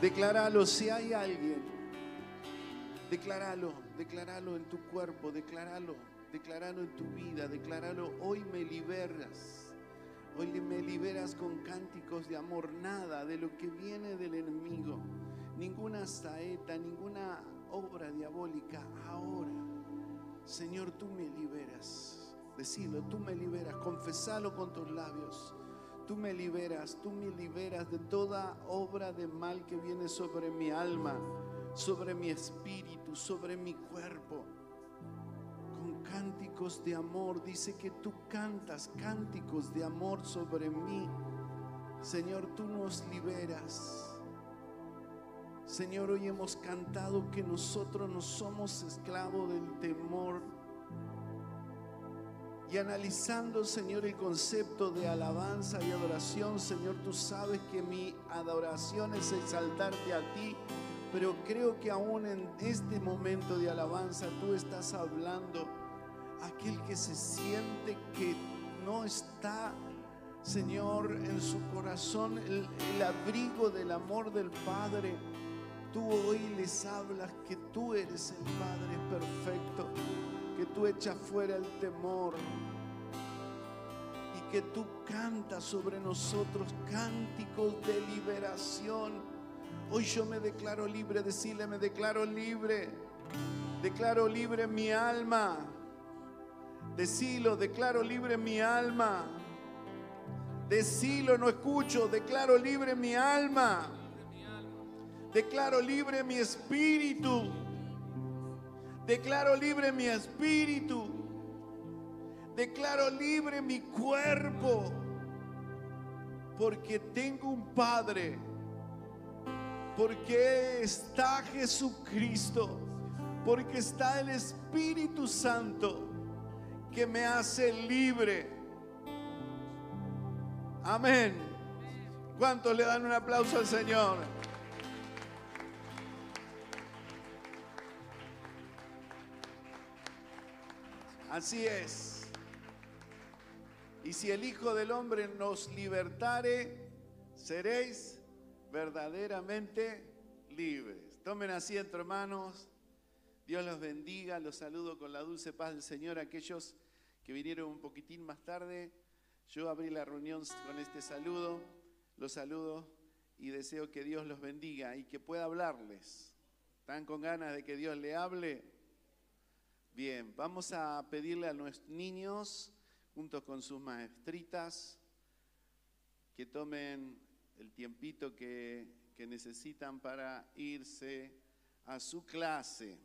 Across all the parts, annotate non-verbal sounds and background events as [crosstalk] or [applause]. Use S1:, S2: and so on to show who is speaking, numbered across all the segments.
S1: Decláralo si hay alguien. Decláralo, decláralo en tu cuerpo, decláralo, decláralo en tu vida, decláralo. Hoy me liberas. Hoy me liberas con cánticos de amor, nada de lo que viene del enemigo, ninguna saeta, ninguna obra diabólica. Ahora, Señor, tú me liberas. Decilo, tú me liberas, confesalo con tus labios. Tú me liberas, tú me liberas de toda obra de mal que viene sobre mi alma, sobre mi espíritu, sobre mi cuerpo. Con cánticos de amor, dice que tú cantas cánticos de amor sobre mí. Señor, tú nos liberas. Señor, hoy hemos cantado que nosotros no somos esclavos del temor y analizando, Señor, el concepto de alabanza y adoración, Señor, tú sabes que mi adoración es exaltarte a ti, pero creo que aún en este momento de alabanza tú estás hablando a aquel que se siente que no está, Señor, en su corazón el, el abrigo del amor del Padre. Tú hoy les hablas que tú eres el Padre perfecto que tú echas fuera el temor y que tú cantas sobre nosotros cánticos de liberación. Hoy yo me declaro libre, decirle, me declaro libre, declaro libre mi alma. Decilo, declaro libre mi alma. Decilo, no escucho, declaro libre mi alma. Declaro libre mi espíritu. Declaro libre mi espíritu. Declaro libre mi cuerpo. Porque tengo un Padre. Porque está Jesucristo. Porque está el Espíritu Santo que me hace libre. Amén. ¿Cuántos le dan un aplauso al Señor? Así es. Y si el Hijo del Hombre nos libertare, seréis verdaderamente libres. Tomen asiento, hermanos. Dios los bendiga. Los saludo con la dulce paz del Señor. Aquellos que vinieron un poquitín más tarde, yo abrí la reunión con este saludo. Los saludo y deseo que Dios los bendiga y que pueda hablarles. ¿Están con ganas de que Dios le hable? Bien, vamos a pedirle a nuestros niños, junto con sus maestritas, que tomen el tiempito que, que necesitan para irse a su clase.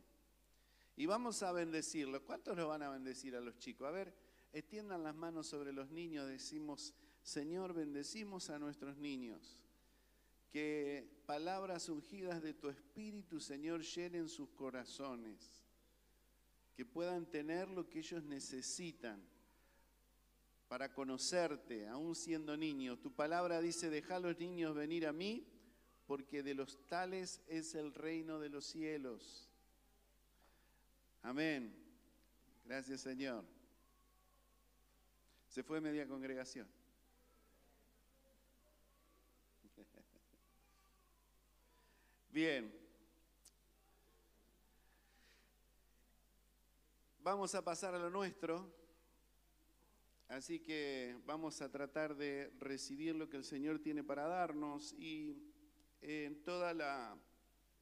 S1: Y vamos a bendecirlos. ¿Cuántos los van a bendecir a los chicos? A ver, extiendan las manos sobre los niños. Decimos, Señor, bendecimos a nuestros niños. Que palabras ungidas de tu Espíritu, Señor, llenen sus corazones que puedan tener lo que ellos necesitan para conocerte, aún siendo niños. Tu palabra dice, deja a los niños venir a mí, porque de los tales es el reino de los cielos. Amén. Gracias Señor. Se fue media congregación. [laughs] Bien. Vamos a pasar a lo nuestro, así que vamos a tratar de recibir lo que el Señor tiene para darnos y en toda la,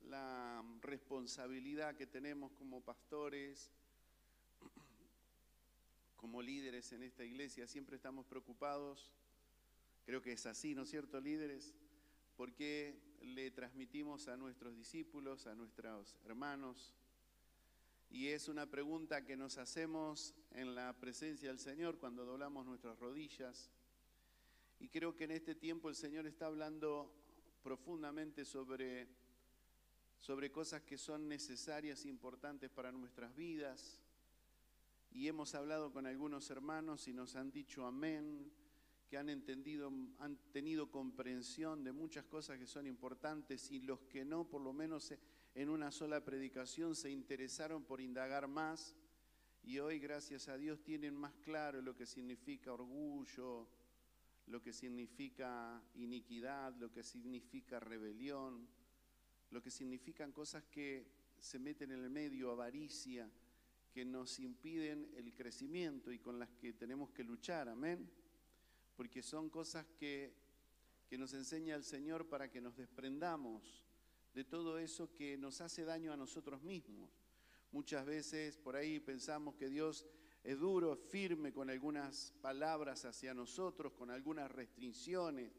S1: la responsabilidad que tenemos como pastores, como líderes en esta iglesia, siempre estamos preocupados, creo que es así, ¿no es cierto, líderes? Porque le transmitimos a nuestros discípulos, a nuestros hermanos, y es una pregunta que nos hacemos en la presencia del Señor cuando doblamos nuestras rodillas. Y creo que en este tiempo el Señor está hablando profundamente sobre, sobre cosas que son necesarias e importantes para nuestras vidas. Y hemos hablado con algunos hermanos y nos han dicho amén, que han entendido, han tenido comprensión de muchas cosas que son importantes y los que no, por lo menos en una sola predicación se interesaron por indagar más y hoy, gracias a Dios, tienen más claro lo que significa orgullo, lo que significa iniquidad, lo que significa rebelión, lo que significan cosas que se meten en el medio, avaricia, que nos impiden el crecimiento y con las que tenemos que luchar, amén. Porque son cosas que, que nos enseña el Señor para que nos desprendamos de todo eso que nos hace daño a nosotros mismos. Muchas veces por ahí pensamos que Dios es duro, firme con algunas palabras hacia nosotros, con algunas restricciones,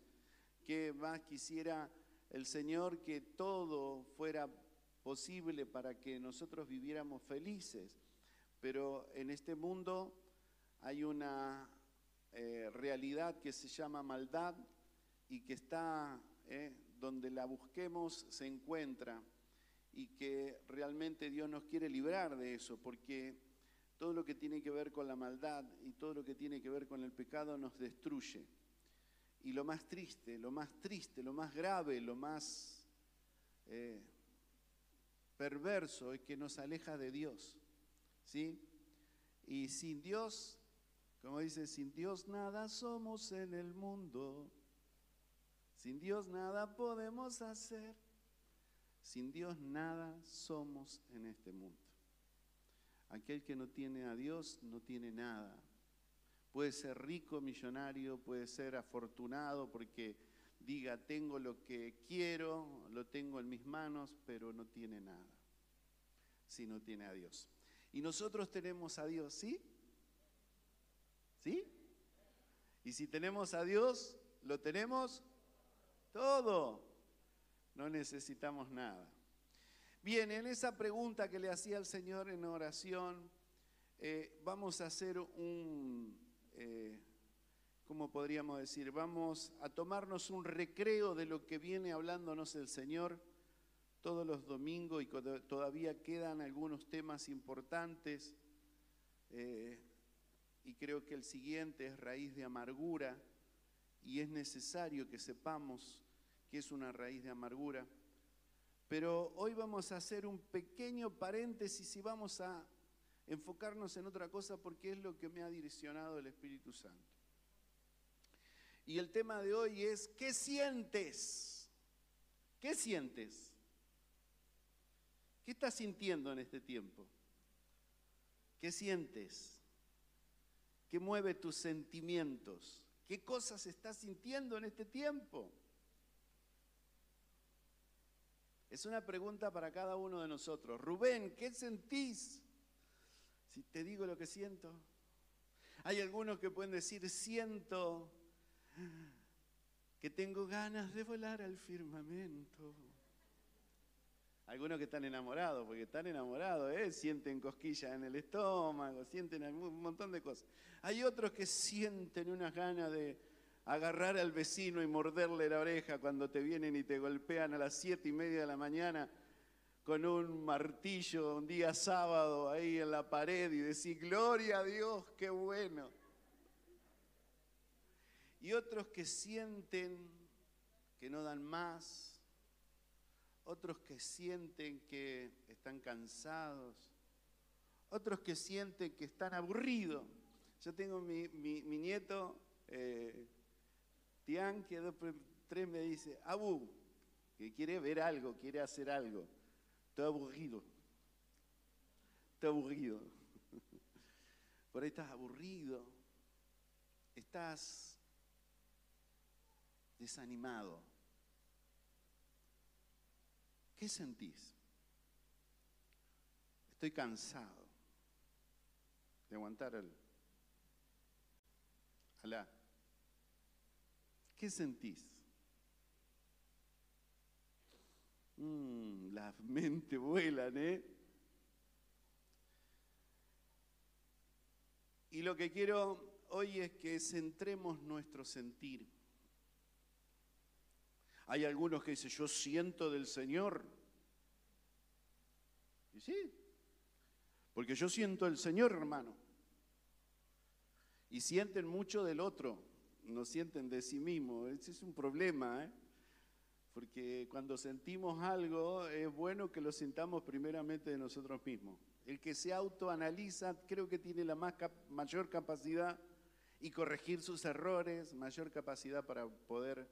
S1: que más quisiera el Señor que todo fuera posible para que nosotros viviéramos felices. Pero en este mundo hay una eh, realidad que se llama maldad y que está eh, donde la busquemos se encuentra y que realmente Dios nos quiere librar de eso, porque todo lo que tiene que ver con la maldad y todo lo que tiene que ver con el pecado nos destruye. Y lo más triste, lo más triste, lo más grave, lo más eh, perverso es que nos aleja de Dios. ¿Sí? Y sin Dios, como dice, sin Dios nada somos en el mundo. Sin Dios nada podemos hacer. Sin Dios nada somos en este mundo. Aquel que no tiene a Dios no tiene nada. Puede ser rico, millonario, puede ser afortunado porque diga, tengo lo que quiero, lo tengo en mis manos, pero no tiene nada si no tiene a Dios. Y nosotros tenemos a Dios, ¿sí? ¿Sí? Y si tenemos a Dios, lo tenemos todo. No necesitamos nada. Bien, en esa pregunta que le hacía el Señor en oración, eh, vamos a hacer un, eh, ¿cómo podríamos decir? Vamos a tomarnos un recreo de lo que viene hablándonos el Señor todos los domingos y todavía quedan algunos temas importantes. Eh, y creo que el siguiente es raíz de amargura y es necesario que sepamos que es una raíz de amargura. Pero hoy vamos a hacer un pequeño paréntesis y vamos a enfocarnos en otra cosa porque es lo que me ha direccionado el Espíritu Santo. Y el tema de hoy es, ¿qué sientes? ¿Qué sientes? ¿Qué estás sintiendo en este tiempo? ¿Qué sientes? ¿Qué mueve tus sentimientos? ¿Qué cosas estás sintiendo en este tiempo? Es una pregunta para cada uno de nosotros. Rubén, ¿qué sentís? Si te digo lo que siento. Hay algunos que pueden decir, siento que tengo ganas de volar al firmamento. Algunos que están enamorados, porque están enamorados, ¿eh? sienten cosquillas en el estómago, sienten un montón de cosas. Hay otros que sienten unas ganas de agarrar al vecino y morderle la oreja cuando te vienen y te golpean a las siete y media de la mañana con un martillo un día sábado ahí en la pared y decir, gloria a Dios, qué bueno. Y otros que sienten que no dan más, otros que sienten que están cansados, otros que sienten que están aburridos. Yo tengo mi, nieto, eh, Tian, que dos, tres me dice, Abu, que quiere ver algo, quiere hacer algo. Estoy aburrido. Estoy aburrido. [laughs] Por ahí estás aburrido. Estás desanimado. ¿Qué sentís? Estoy cansado de aguantar el... Alá. ¿Qué sentís? Mm, las mentes [laughs] vuelan, ¿eh? Y lo que quiero hoy es que centremos nuestro sentir. Hay algunos que dicen, yo siento del Señor. Y sí, porque yo siento el Señor, hermano. Y sienten mucho del otro no sienten de sí mismo. Ese es un problema, ¿eh? porque cuando sentimos algo es bueno que lo sintamos primeramente de nosotros mismos. El que se autoanaliza creo que tiene la más mayor capacidad y corregir sus errores, mayor capacidad para poder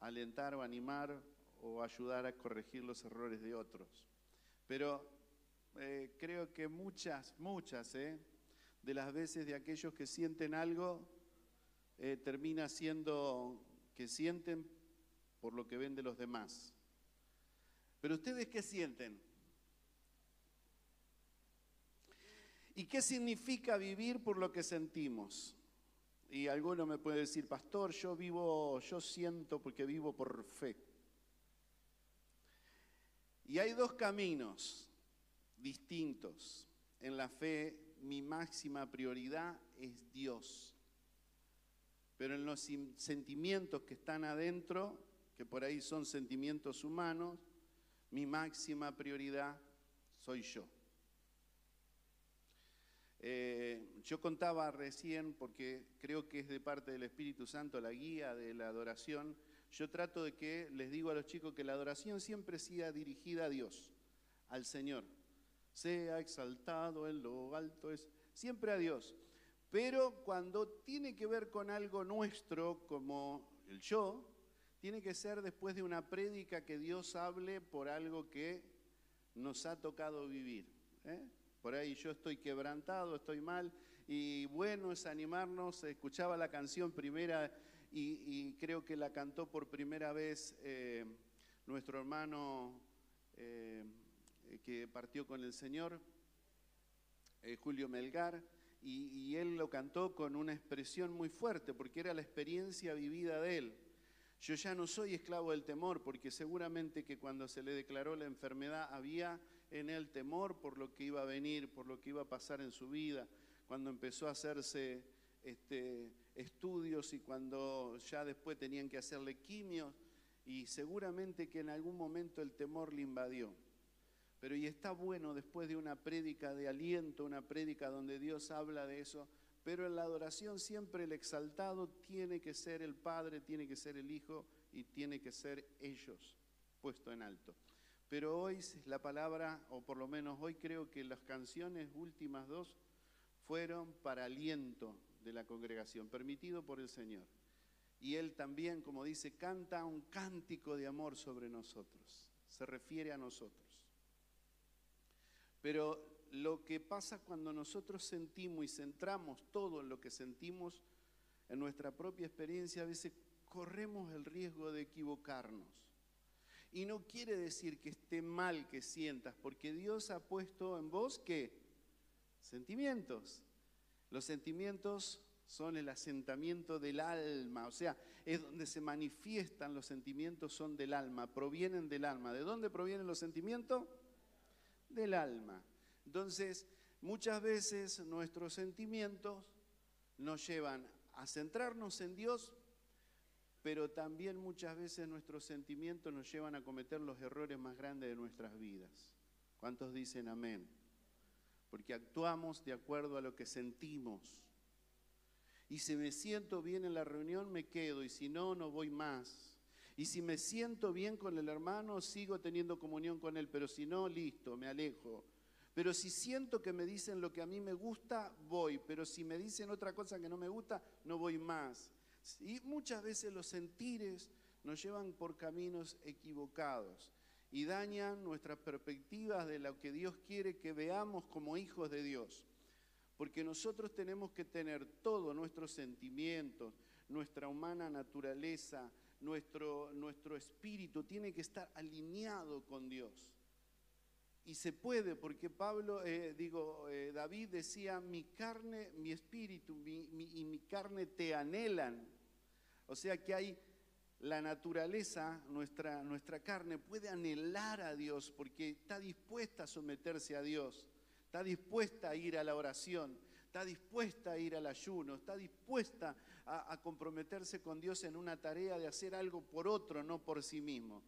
S1: alentar o animar o ayudar a corregir los errores de otros. Pero eh, creo que muchas, muchas ¿eh? de las veces de aquellos que sienten algo, eh, termina siendo que sienten por lo que ven de los demás. Pero ustedes qué sienten? ¿Y qué significa vivir por lo que sentimos? Y alguno me puede decir, pastor, yo vivo, yo siento porque vivo por fe. Y hay dos caminos distintos. En la fe, mi máxima prioridad es Dios. Pero en los sentimientos que están adentro, que por ahí son sentimientos humanos, mi máxima prioridad soy yo. Eh, yo contaba recién, porque creo que es de parte del Espíritu Santo la guía de la adoración, yo trato de que les digo a los chicos que la adoración siempre sea dirigida a Dios, al Señor. Sea exaltado en lo alto, es siempre a Dios. Pero cuando tiene que ver con algo nuestro, como el yo, tiene que ser después de una prédica que Dios hable por algo que nos ha tocado vivir. ¿eh? Por ahí yo estoy quebrantado, estoy mal, y bueno es animarnos. Escuchaba la canción primera y, creo que la cantó por primera vez eh, nuestro hermano eh, que partió con el Señor, eh, Julio Melgar, y, y él lo cantó con una expresión muy fuerte, porque era la experiencia vivida de él. Yo ya no soy esclavo del temor, porque seguramente que cuando se le declaró la enfermedad había en él temor por lo que iba a venir, por lo que iba a pasar en su vida, cuando empezó a hacerse este, estudios y cuando ya después tenían que hacerle quimios, y seguramente que en algún momento el temor le invadió. Pero y está bueno después de una prédica de aliento, una prédica donde Dios habla de eso, pero en la adoración siempre el exaltado tiene que ser el Padre, tiene que ser el Hijo y tiene que ser ellos puesto en alto. Pero hoy la palabra, o por lo menos hoy creo que las canciones últimas dos fueron para aliento de la congregación, permitido por el Señor. Y Él también, como dice, canta un cántico de amor sobre nosotros, se refiere a nosotros. Pero lo que pasa cuando nosotros sentimos y centramos todo en lo que sentimos, en nuestra propia experiencia, a veces corremos el riesgo de equivocarnos. Y no quiere decir que esté mal que sientas, porque Dios ha puesto en vos qué? Sentimientos. Los sentimientos son el asentamiento del alma, o sea, es donde se manifiestan los sentimientos, son del alma, provienen del alma. ¿De dónde provienen los sentimientos? Del alma. Entonces, muchas veces nuestros sentimientos nos llevan a centrarnos en Dios, pero también muchas veces nuestros sentimientos nos llevan a cometer los errores más grandes de nuestras vidas. ¿Cuántos dicen amén? Porque actuamos de acuerdo a lo que sentimos. Y si me siento bien en la reunión, me quedo, y si no, no voy más. Y si me siento bien con el hermano, sigo teniendo comunión con él, pero si no, listo, me alejo. Pero si siento que me dicen lo que a mí me gusta, voy. Pero si me dicen otra cosa que no me gusta, no voy más. Y muchas veces los sentires nos llevan por caminos equivocados y dañan nuestras perspectivas de lo que Dios quiere que veamos como hijos de Dios. Porque nosotros tenemos que tener todos nuestros sentimientos, nuestra humana naturaleza, nuestro, nuestro espíritu tiene que estar alineado con Dios. Y se puede, porque Pablo, eh, digo, eh, David decía, mi carne, mi espíritu y mi carne te anhelan. O sea que hay la naturaleza, nuestra, nuestra carne puede anhelar a Dios porque está dispuesta a someterse a Dios, está dispuesta a ir a la oración, está dispuesta a ir al ayuno, está dispuesta a, a comprometerse con Dios en una tarea de hacer algo por otro, no por sí mismo.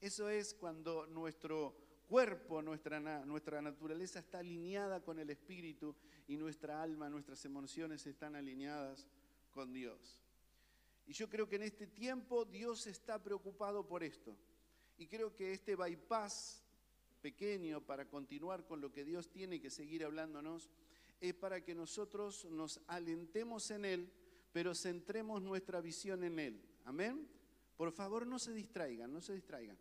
S1: Eso es cuando nuestro cuerpo, nuestra, nuestra naturaleza está alineada con el Espíritu y nuestra alma, nuestras emociones están alineadas con Dios. Y yo creo que en este tiempo Dios está preocupado por esto. Y creo que este bypass pequeño para continuar con lo que Dios tiene que seguir hablándonos es para que nosotros nos alentemos en Él, pero centremos nuestra visión en Él. Amén. Por favor, no se distraigan, no se distraigan.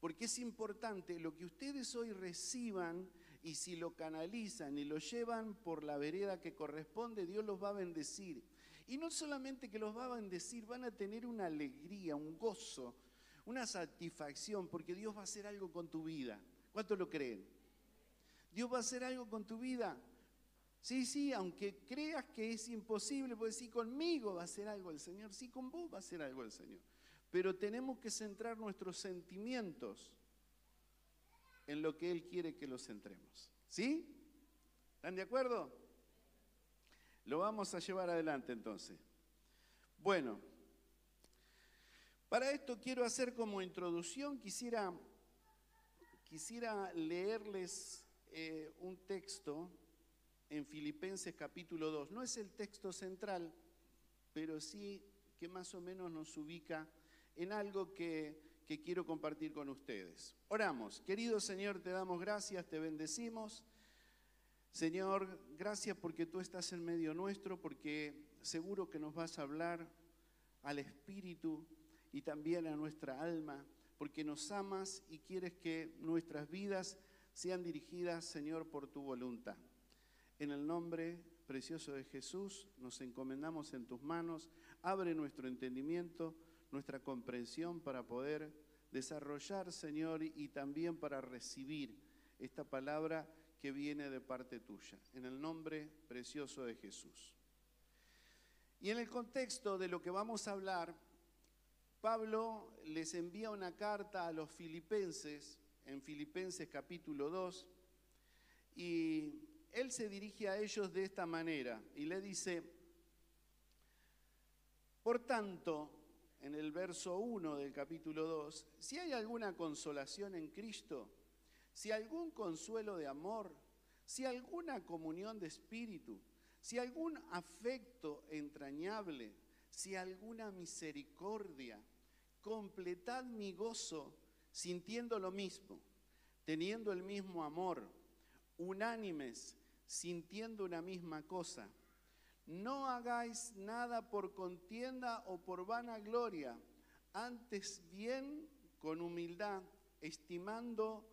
S1: Porque es importante lo que ustedes hoy reciban y si lo canalizan y lo llevan por la vereda que corresponde, Dios los va a bendecir. Y no solamente que los va a bendecir, van a tener una alegría, un gozo, una satisfacción, porque Dios va a hacer algo con tu vida. ¿Cuántos lo creen? Dios va a hacer algo con tu vida. Sí, sí, aunque creas que es imposible, pues sí, conmigo va a hacer algo el Señor, sí, con vos va a hacer algo el Señor. Pero tenemos que centrar nuestros sentimientos en lo que Él quiere que los centremos. ¿Sí? ¿Están de acuerdo? Lo vamos a llevar adelante entonces. Bueno, para esto quiero hacer como introducción, quisiera, quisiera leerles eh, un texto en Filipenses capítulo 2. No es el texto central, pero sí que más o menos nos ubica en algo que, quiero compartir con ustedes. Oramos. Querido Señor, te damos gracias, te bendecimos. Señor, gracias porque tú estás en medio nuestro, porque seguro que nos vas a hablar al Espíritu y también a nuestra alma, porque nos amas y quieres que nuestras vidas sean dirigidas, Señor, por tu voluntad. En el nombre precioso de Jesús nos encomendamos en tus manos. Abre nuestro entendimiento, nuestra comprensión para poder desarrollar, Señor, y también para recibir esta palabra que viene de parte tuya, en el nombre precioso de Jesús. Y en el contexto de lo que vamos a hablar, Pablo les envía una carta a los filipenses, en Filipenses capítulo 2, y él se dirige a ellos de esta manera y le dice, por tanto, en el verso 1 del capítulo 2, si hay alguna consolación en Cristo, si algún consuelo de amor, si alguna comunión de espíritu, si algún afecto entrañable, si alguna misericordia, completad mi gozo sintiendo lo mismo, teniendo el mismo amor, unánimes, sintiendo una misma cosa. No hagáis nada por contienda o por vanagloria, antes bien con humildad, estimando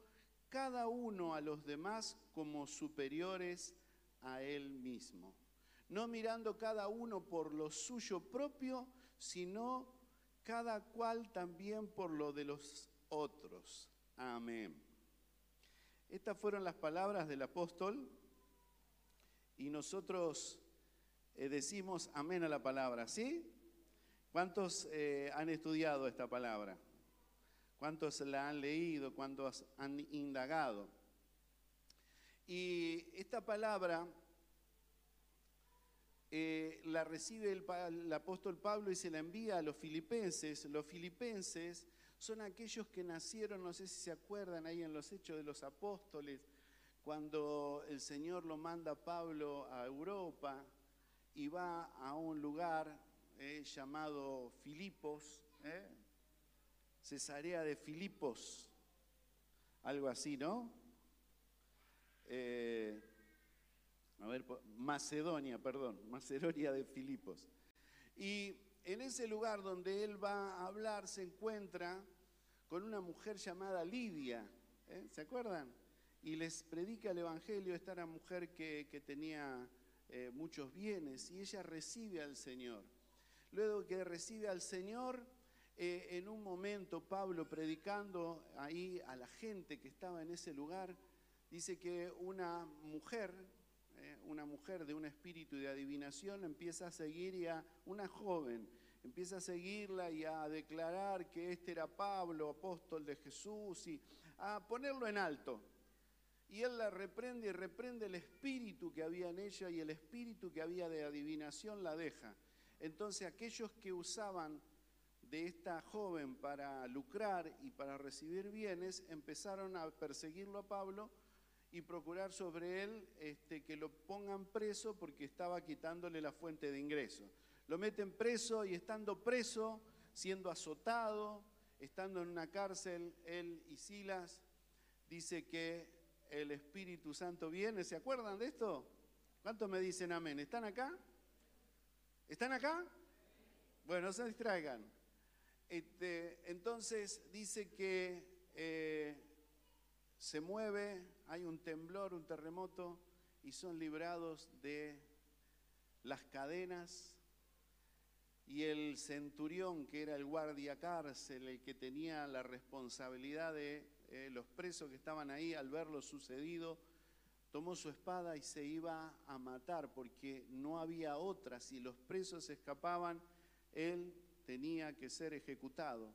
S1: cada uno a los demás como superiores a él mismo, no mirando cada uno por lo suyo propio, sino cada cual también por lo de los otros. Amén. Estas fueron las palabras del apóstol y nosotros eh, decimos amén a la palabra, ¿sí? ¿Cuántos eh, han estudiado esta palabra? ¿Cuántos la han leído? ¿Cuántos han indagado? Y esta palabra eh, la recibe el, el, apóstol Pablo y se la envía a los filipenses. Los filipenses son aquellos que nacieron, no sé si se acuerdan ahí en los hechos de los apóstoles, cuando el Señor lo manda a Pablo a Europa y va a un lugar eh, llamado Filipos, eh, Cesarea de Filipos, algo así, ¿no? Eh, a ver, Macedonia, perdón, Macedonia de Filipos. Y en ese lugar donde él va a hablar se encuentra con una mujer llamada Lidia. ¿se acuerdan? Y les predica el Evangelio, esta era mujer que, tenía eh, muchos bienes y ella recibe al Señor. Luego que recibe al Señor, eh, en un momento Pablo predicando ahí a la gente que estaba en ese lugar, dice que una mujer, eh, una mujer de un espíritu de adivinación empieza a seguir y a una joven, empieza a seguirla y a declarar que este era Pablo, apóstol de Jesús, y a ponerlo en alto. Y él la reprende y reprende el espíritu que había en ella y el espíritu que había de adivinación la deja. Entonces aquellos que usaban de esta joven para lucrar y para recibir bienes, empezaron a perseguirlo a Pablo y procurar sobre él este, que lo pongan preso porque estaba quitándole la fuente de ingreso. Lo meten preso y estando preso, siendo azotado, estando en una cárcel, él y Silas, dice que el Espíritu Santo viene. ¿Se acuerdan de esto? ¿Cuántos me dicen amén? ¿Están acá? ¿Están acá? Bueno, no se distraigan. Este, entonces dice que eh, se mueve, hay un temblor, un terremoto, y son librados de las cadenas. Y el centurión, que era el guardia cárcel, el que tenía la responsabilidad de eh, los presos que estaban ahí, al ver lo sucedido, tomó su espada y se iba a matar porque no había otra. Si los presos escapaban, él tenía que ser ejecutado.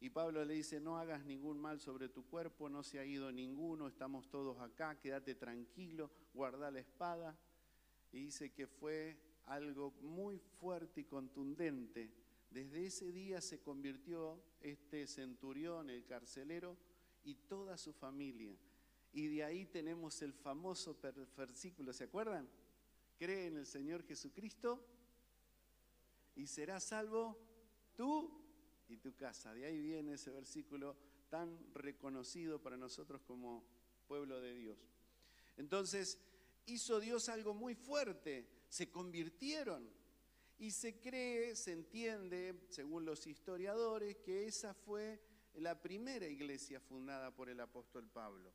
S1: Y Pablo le dice, no hagas ningún mal sobre tu cuerpo, no se ha ido ninguno, estamos todos acá, quédate tranquilo, guarda la espada. Y dice que fue algo muy fuerte y contundente. Desde ese día se convirtió este centurión, el carcelero, y toda su familia. Y de ahí tenemos el famoso versículo, ¿se acuerdan? Cree en el Señor Jesucristo y serás salvo tú y tu casa. De ahí viene ese versículo tan reconocido para nosotros como pueblo de Dios. Entonces, hizo Dios algo muy fuerte, se convirtieron y se cree, se entiende, según los historiadores, que esa fue la primera iglesia fundada por el apóstol Pablo.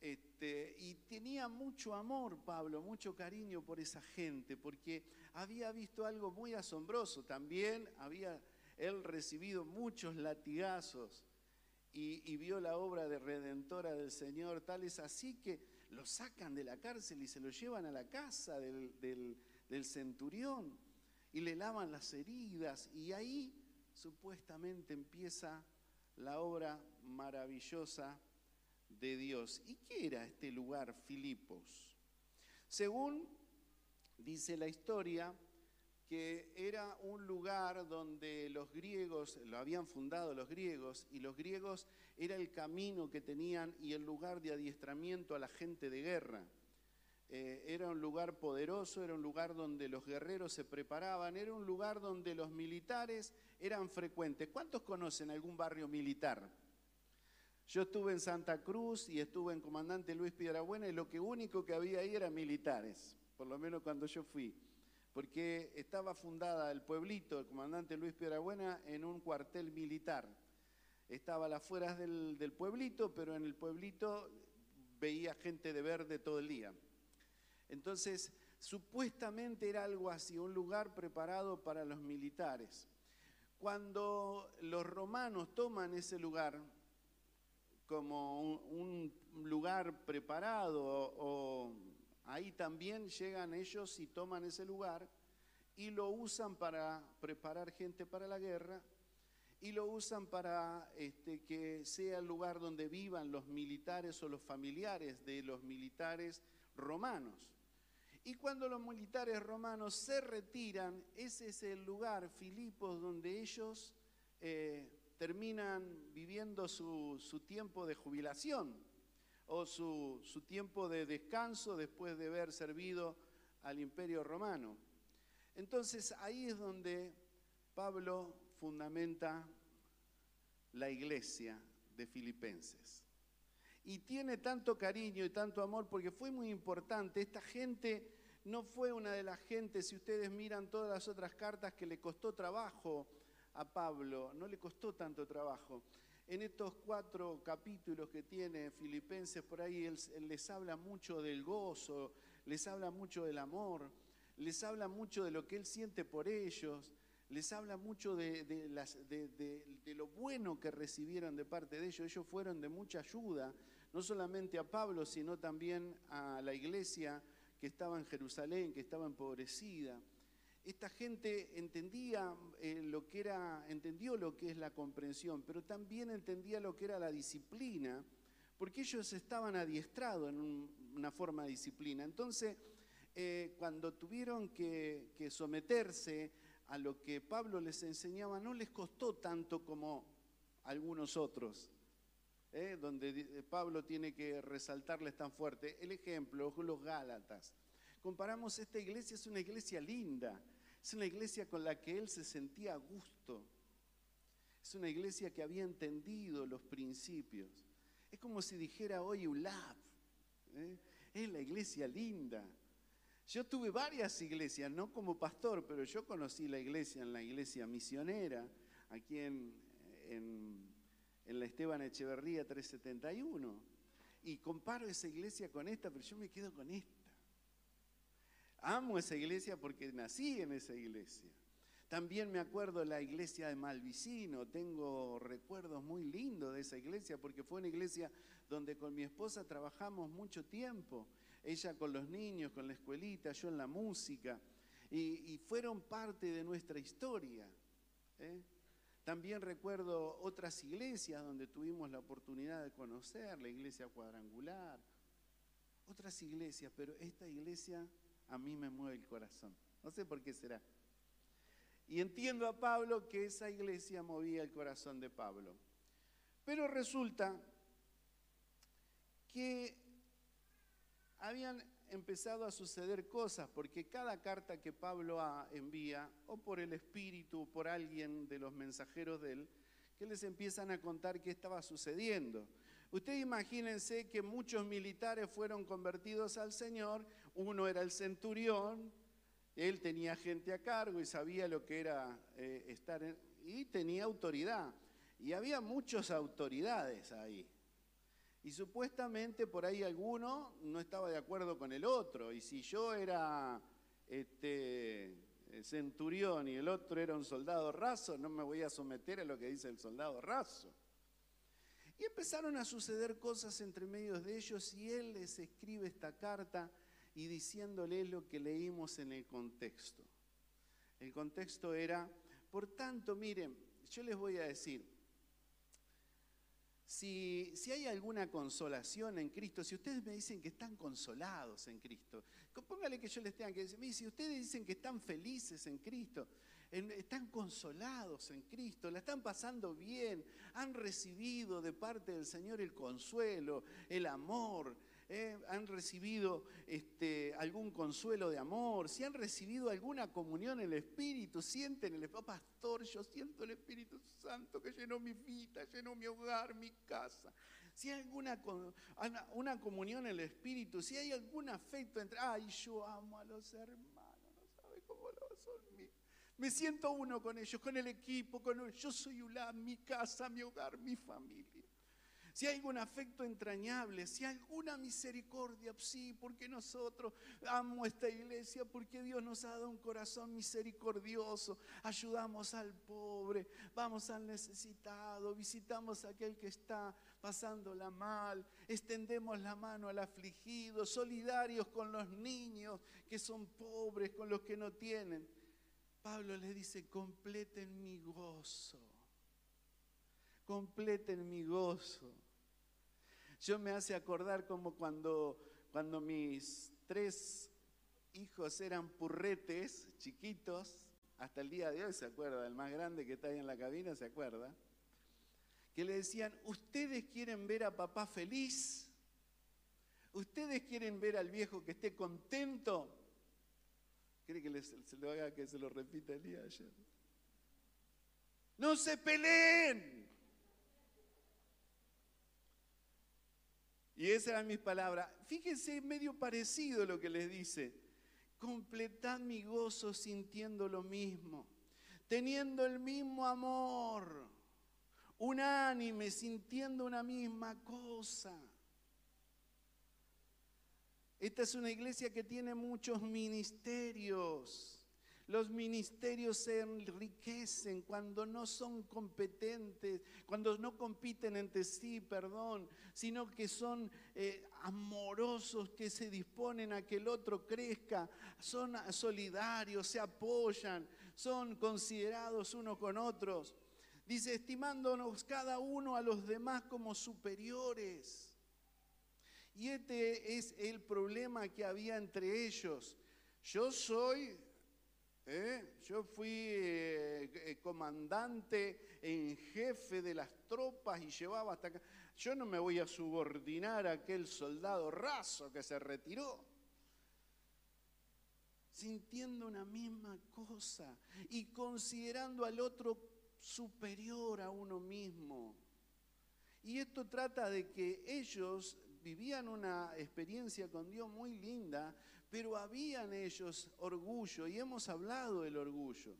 S1: Este, y tenía mucho amor Pablo, mucho cariño por esa gente, porque había visto algo muy asombroso. También había él recibido muchos latigazos y, vio la obra de redentora del Señor. Tal es así que lo sacan de la cárcel y se lo llevan a la casa del, del centurión y le lavan las heridas. Y ahí supuestamente empieza la obra maravillosa de Dios. ¿Y qué era este lugar, Filipos? Según dice la historia, que era un lugar donde los griegos, lo habían fundado los griegos, y los griegos era el camino que tenían y el lugar de adiestramiento a la gente de guerra. Eh, era un lugar poderoso, era un lugar donde los guerreros se preparaban, era un lugar donde los militares eran frecuentes. ¿Cuántos conocen algún barrio militar? Yo estuve en Santa Cruz y estuve en Comandante Luis Piedrabuena y lo que único que había ahí eran militares, por lo menos cuando yo fui porque estaba fundada el pueblito, el comandante Luis Piedrabuena, en un cuartel militar. Estaba a las afueras del, del pueblito, pero en el pueblito veía gente de verde todo el día. Entonces, supuestamente era algo así, un lugar preparado para los militares. Cuando los romanos toman ese lugar como un, lugar preparado o Ahí también llegan ellos y toman ese lugar y lo usan para preparar gente para la guerra y lo usan para este, que sea el lugar donde vivan los militares o los familiares de los militares romanos. Y cuando los militares romanos se retiran, ese es el lugar, Filipos, donde ellos eh, terminan viviendo su, su tiempo de jubilación o su, tiempo de descanso después de haber servido al imperio romano. Entonces ahí es donde Pablo fundamenta la iglesia de Filipenses. Y tiene tanto cariño y tanto amor porque fue muy importante. Esta gente no fue una de las gentes, si ustedes miran todas las otras cartas, que le costó trabajo a Pablo, no le costó tanto trabajo en estos cuatro capítulos que tiene Filipenses, por ahí él, les habla mucho del gozo, les habla mucho del amor, les habla mucho de lo que él siente por ellos, les habla mucho de, lo bueno que recibieron de parte de ellos. Ellos fueron de mucha ayuda, no solamente a Pablo, sino también a la iglesia que estaba en Jerusalén, que estaba empobrecida esta gente entendía eh, lo que era, entendió lo que es la comprensión, pero también entendía lo que era la disciplina, porque ellos estaban adiestrados en una forma de disciplina. Entonces, eh, cuando tuvieron que, someterse a lo que Pablo les enseñaba, no les costó tanto como algunos otros. ¿eh? donde Pablo tiene que resaltarles tan fuerte. El ejemplo, los Gálatas. Comparamos esta iglesia, es una iglesia linda, es una iglesia con la que él se sentía a gusto, es una iglesia que había entendido los principios. Es como si dijera hoy ULAP, ¿eh? es la iglesia linda. Yo tuve varias iglesias, no como pastor, pero yo conocí la iglesia en la iglesia misionera, aquí en, en la Esteban Echeverría 371. Y comparo esa iglesia con esta, pero yo me quedo con esta. Amo esa iglesia porque nací en esa iglesia. También me acuerdo la iglesia de Malvicino, tengo recuerdos muy lindos de esa iglesia porque fue una iglesia donde con mi esposa trabajamos mucho tiempo, ella con los niños, con la escuelita, yo en la música, y, fueron parte de nuestra historia. ¿eh? También recuerdo otras iglesias donde tuvimos la oportunidad de conocer, la iglesia cuadrangular, otras iglesias, pero esta iglesia a mí me mueve el corazón. No sé por qué será. Y entiendo a Pablo que esa iglesia movía el corazón de Pablo. Pero resulta que habían empezado a suceder cosas, porque cada carta que Pablo envía, o por el Espíritu, o por alguien de los mensajeros de él, que les empiezan a contar qué estaba sucediendo. Ustedes imagínense que muchos militares fueron convertidos al Señor, uno era el centurión, él tenía gente a cargo y sabía lo que era eh, estar en, y tenía autoridad. Y había muchas autoridades ahí. Y supuestamente por ahí alguno no estaba de acuerdo con el otro. Y si yo era este, centurión y el otro era un soldado raso, no me voy a someter a lo que dice el soldado raso. Y empezaron a suceder cosas entre medios de ellos y él les escribe esta carta y diciéndole lo que leímos en el contexto. El contexto era, por tanto, miren, yo les voy a decir, si, si, hay alguna consolación en Cristo, si ustedes me dicen que están consolados en Cristo, póngale que yo les tenga que decir, si ustedes dicen que están felices en Cristo, están consolados en Cristo, la están pasando bien, han recibido de parte del Señor el consuelo, el amor, ¿eh? han recibido este, algún consuelo de amor, si han recibido alguna comunión en el Espíritu, sienten el Espíritu, oh, pastor, yo siento el Espíritu Santo que llenó mi vida, llenó mi hogar, mi casa. Si hay alguna una comunión en el Espíritu, si hay algún afecto entre, ay, yo amo a los hermanos, no sabe cómo lo son Me siento uno con ellos, con el equipo, con yo soy Ulam, mi casa, mi hogar, mi familia si hay algún afecto entrañable, si hay alguna misericordia, sí, porque nosotros amo esta iglesia, porque Dios nos ha dado un corazón misericordioso, ayudamos al pobre, vamos al necesitado, visitamos a aquel que está pasándola mal, extendemos la mano al afligido, solidarios con los niños que son pobres, con los que no tienen. Pablo le dice, completen mi gozo completen mi gozo. Yo me hace acordar como cuando, cuando mis tres hijos eran purretes, chiquitos, hasta el día de hoy se acuerda, el más grande que está ahí en la cabina se acuerda, que le decían, ¿ustedes quieren ver a papá feliz? ¿Ustedes quieren ver al viejo que esté contento? ¿Quiere que se lo haga que se lo repita el día de ayer? No se peleen. Y esas eran mis palabras. Fíjense, medio parecido lo que les dice. Completad mi gozo sintiendo lo mismo, teniendo el mismo amor, unánime, sintiendo una misma cosa. Esta es una iglesia que tiene muchos ministerios. Los ministerios se enriquecen cuando no son competentes, cuando no compiten entre sí, perdón, sino que son eh, amorosos, que se disponen a que el otro crezca, son solidarios, se apoyan, son considerados unos con otros. Dice, estimándonos cada uno a los demás como superiores. Y este es el problema que había entre ellos. Yo soy ¿Eh? Yo fui eh, eh, comandante en jefe de las tropas y llevaba hasta acá. Yo no me voy a subordinar a aquel soldado raso que se retiró. Sintiendo una misma cosa y considerando al otro superior a uno mismo. Y esto trata de que ellos vivían una experiencia con Dios muy linda, pero había en ellos orgullo y hemos hablado del orgullo.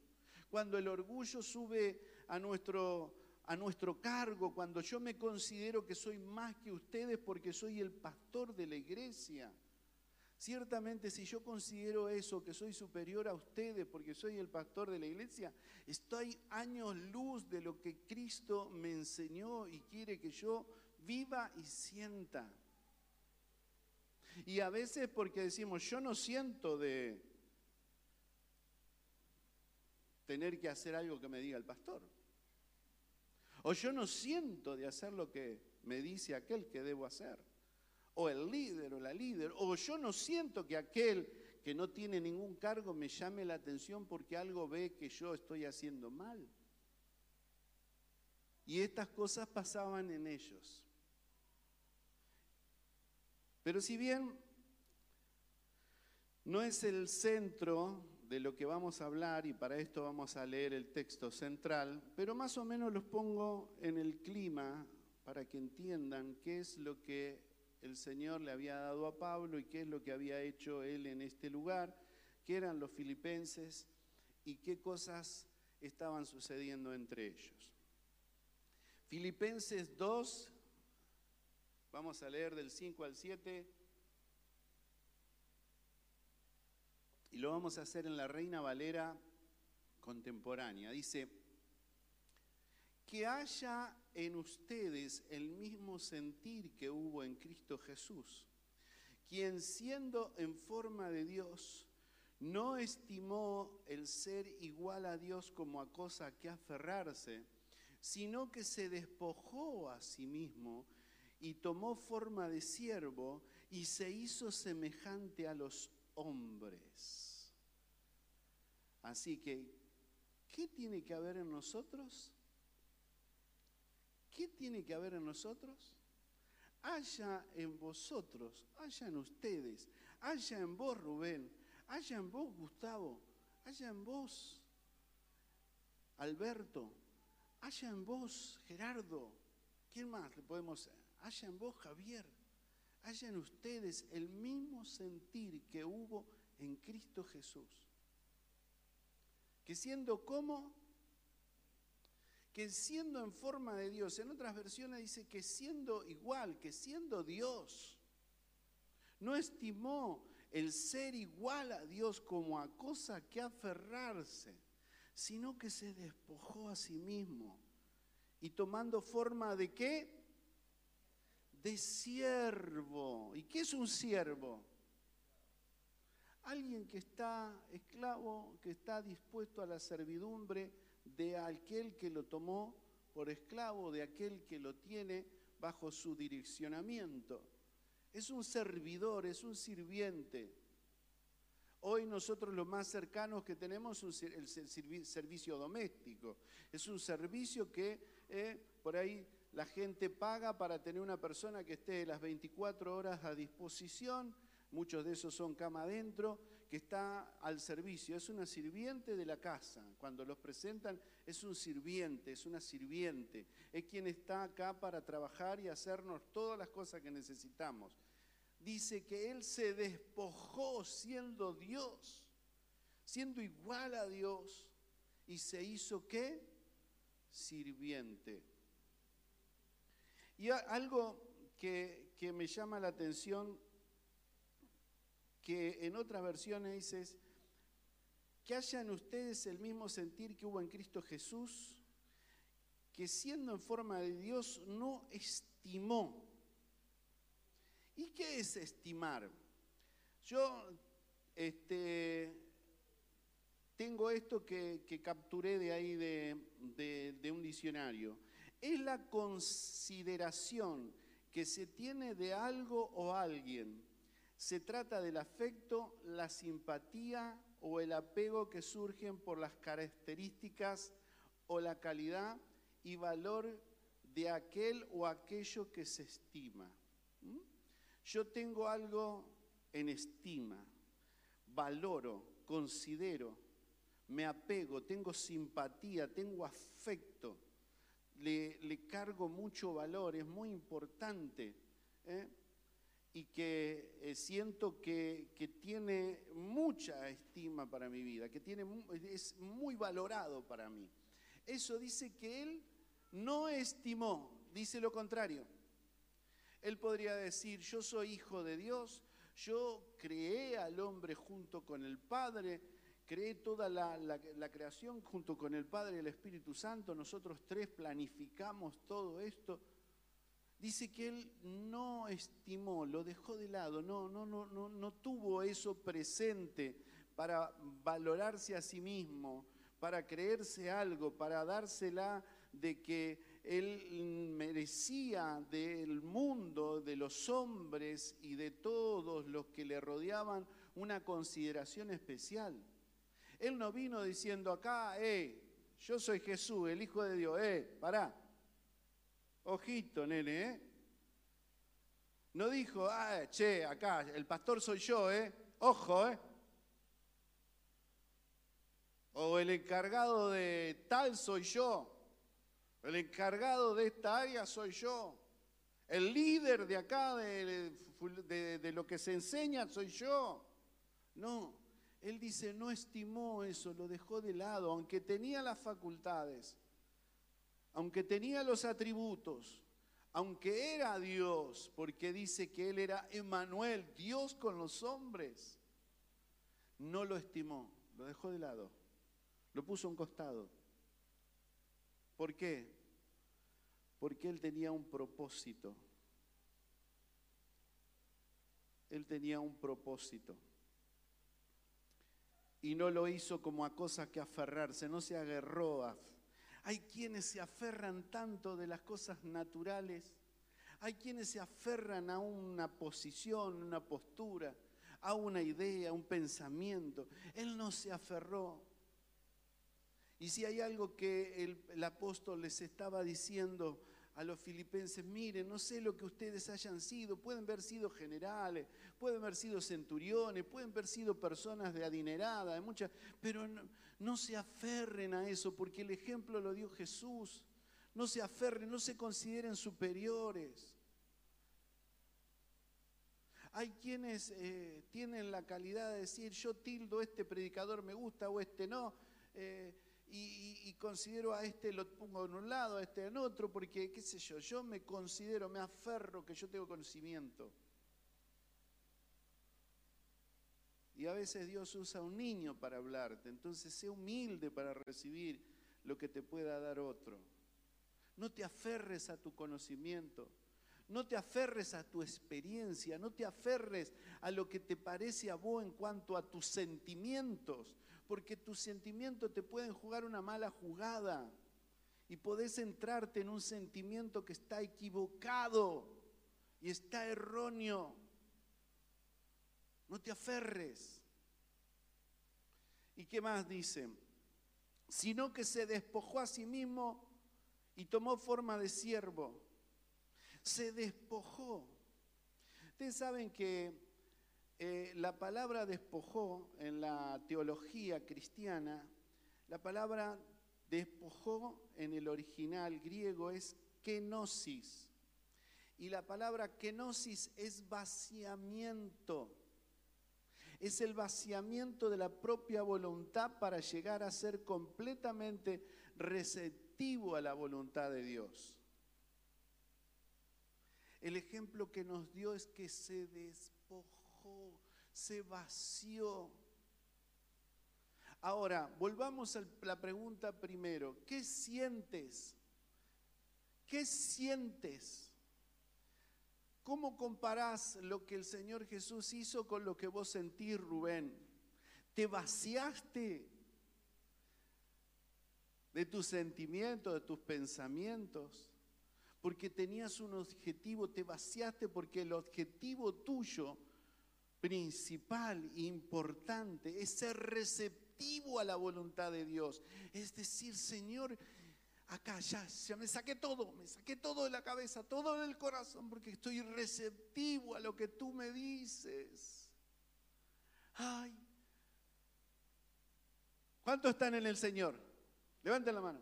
S1: Cuando el orgullo sube a nuestro, a nuestro cargo, cuando yo me considero que soy más que ustedes porque soy el pastor de la iglesia. Ciertamente si yo considero eso, que soy superior a ustedes porque soy el pastor de la iglesia, estoy años luz de lo que Cristo me enseñó y quiere que yo viva y sienta. Y a veces porque decimos, yo no siento de tener que hacer algo que me diga el pastor. O yo no siento de hacer lo que me dice aquel que debo hacer o el líder o la líder, o yo no siento que aquel que no tiene ningún cargo me llame la atención porque algo ve que yo estoy haciendo mal. Y estas cosas pasaban en ellos. Pero si bien no es el centro de lo que vamos a hablar, y para esto vamos a leer el texto central, pero más o menos los pongo en el clima para que entiendan qué es lo que el Señor le había dado a Pablo y qué es lo que había hecho él en este lugar, qué eran los filipenses y qué cosas estaban sucediendo entre ellos. Filipenses 2, vamos a leer del 5 al 7, y lo vamos a hacer en la Reina Valera contemporánea. Dice, que haya en ustedes el mismo sentir que hubo en Cristo Jesús, quien siendo en forma de Dios, no estimó el ser igual a Dios como a cosa que aferrarse, sino que se despojó a sí mismo y tomó forma de siervo y se hizo semejante a los hombres. Así que, ¿qué tiene que haber en nosotros? ¿Qué tiene que haber en nosotros? Haya en vosotros, haya en ustedes, haya en vos Rubén, haya en vos Gustavo, haya en vos Alberto, haya en vos Gerardo, ¿quién más le podemos? Haya en vos Javier, haya en ustedes el mismo sentir que hubo en Cristo Jesús. Que siendo como que siendo en forma de Dios, en otras versiones dice que siendo igual, que siendo Dios, no estimó el ser igual a Dios como a cosa que aferrarse, sino que se despojó a sí mismo y tomando forma de qué? De siervo. ¿Y qué es un siervo? Alguien que está esclavo, que está dispuesto a la servidumbre de aquel que lo tomó por esclavo, de aquel que lo tiene bajo su direccionamiento. Es un servidor, es un sirviente. Hoy nosotros lo más cercanos que tenemos es el servicio doméstico. Es un servicio que eh, por ahí la gente paga para tener una persona que esté las 24 horas a disposición. Muchos de esos son cama adentro que está al servicio, es una sirviente de la casa. Cuando los presentan es un sirviente, es una sirviente, es quien está acá para trabajar y hacernos todas las cosas que necesitamos. Dice que Él se despojó siendo Dios, siendo igual a Dios, y se hizo qué? Sirviente. Y algo que, que me llama la atención que en otras versiones dices, que hayan ustedes el mismo sentir que hubo en Cristo Jesús, que siendo en forma de Dios no estimó. ¿Y qué es estimar? Yo este, tengo esto que, capturé de ahí de un diccionario. Es la consideración que se tiene de algo o alguien se trata del afecto, la simpatía o el apego que surgen por las características o la calidad y valor de aquel o aquello que se estima. ¿Mm? Yo tengo algo en estima, valoro, considero, me apego, tengo simpatía, tengo afecto, le, cargo mucho valor, es muy importante. ¿eh? y que eh, siento que, tiene mucha estima para mi vida, que tiene, es muy valorado para mí. Eso dice que él no estimó, dice lo contrario. Él podría decir, yo soy hijo de Dios, yo creé al hombre junto con el Padre, creé toda la, creación junto con el Padre y el Espíritu Santo, nosotros tres planificamos todo esto. Dice que él no estimó, lo dejó de lado, no, no, no, no, no tuvo eso presente para valorarse a sí mismo, para creerse algo, para dársela de que él merecía del mundo, de los hombres y de todos los que le rodeaban una consideración especial. Él no vino diciendo acá, eh, yo soy Jesús, el Hijo de Dios, eh, pará. Ojito, nene, eh. No dijo, ah, che, acá, el pastor soy yo, eh. Ojo, eh. O el encargado de tal soy yo. El encargado de esta área soy yo. El líder de acá, de, lo que se enseña, soy yo. No, él dice, no estimó eso, lo dejó de lado, aunque tenía las facultades, aunque tenía los atributos, aunque era Dios, porque dice que él era Emanuel, Dios con los hombres, no lo estimó, lo dejó de lado, lo puso a un costado. ¿Por qué? Porque él tenía un propósito. Él tenía un propósito. Y no lo hizo como a cosas que aferrarse, no se agarró a... Hay quienes se aferran tanto de las cosas naturales, hay quienes se aferran a una posición, una postura, a una idea, a un pensamiento. Él no se aferró. Y si hay algo que el, apóstol les estaba diciendo a los filipenses, miren, no sé lo que ustedes hayan sido, pueden haber sido generales, pueden haber sido centuriones, pueden haber sido personas de adinerada, de muchas, pero no, se aferren a eso, porque el ejemplo lo dio Jesús. No se aferren, no se consideren superiores. Hay quienes eh, tienen la calidad de decir, yo tildo, este predicador me gusta o este no. Eh, y, considero a este lo pongo en un lado, a este en otro, porque, qué sé yo, yo me considero, me aferro que yo tengo conocimiento. Y a veces Dios usa un niño para hablarte, entonces sé humilde para recibir lo que te pueda dar otro. No te aferres a tu conocimiento, no te aferres a tu experiencia, no te aferres a lo que te parece a vos en cuanto a tus sentimientos, porque tus sentimientos te pueden jugar una mala jugada y podés entrarte en un sentimiento que está equivocado y está erróneo. No te aferres. ¿Y qué más dice? Sino que se despojó a sí mismo y tomó forma de siervo. Se despojó. Ustedes saben que eh, la palabra despojó en la teología cristiana, la palabra despojó en el original griego es kenosis. Y la palabra kenosis es vaciamiento. Es el vaciamiento de la propia voluntad para llegar a ser completamente receptivo a la voluntad de Dios. El ejemplo que nos dio es que se despojó se vació. Ahora, volvamos a la pregunta primero. ¿Qué sientes? ¿Qué sientes? ¿Cómo comparás lo que el Señor Jesús hizo con lo que vos sentís, Rubén? ¿Te vaciaste de tus sentimientos, de tus pensamientos? Porque tenías un objetivo, te vaciaste porque el objetivo tuyo principal, importante, es ser receptivo a la voluntad de Dios. Es decir, Señor, acá ya, ya me saqué todo, me saqué todo de la cabeza, todo del corazón, porque estoy receptivo a lo que tú me dices. Ay. ¿Cuántos están en el Señor? Levanten la mano.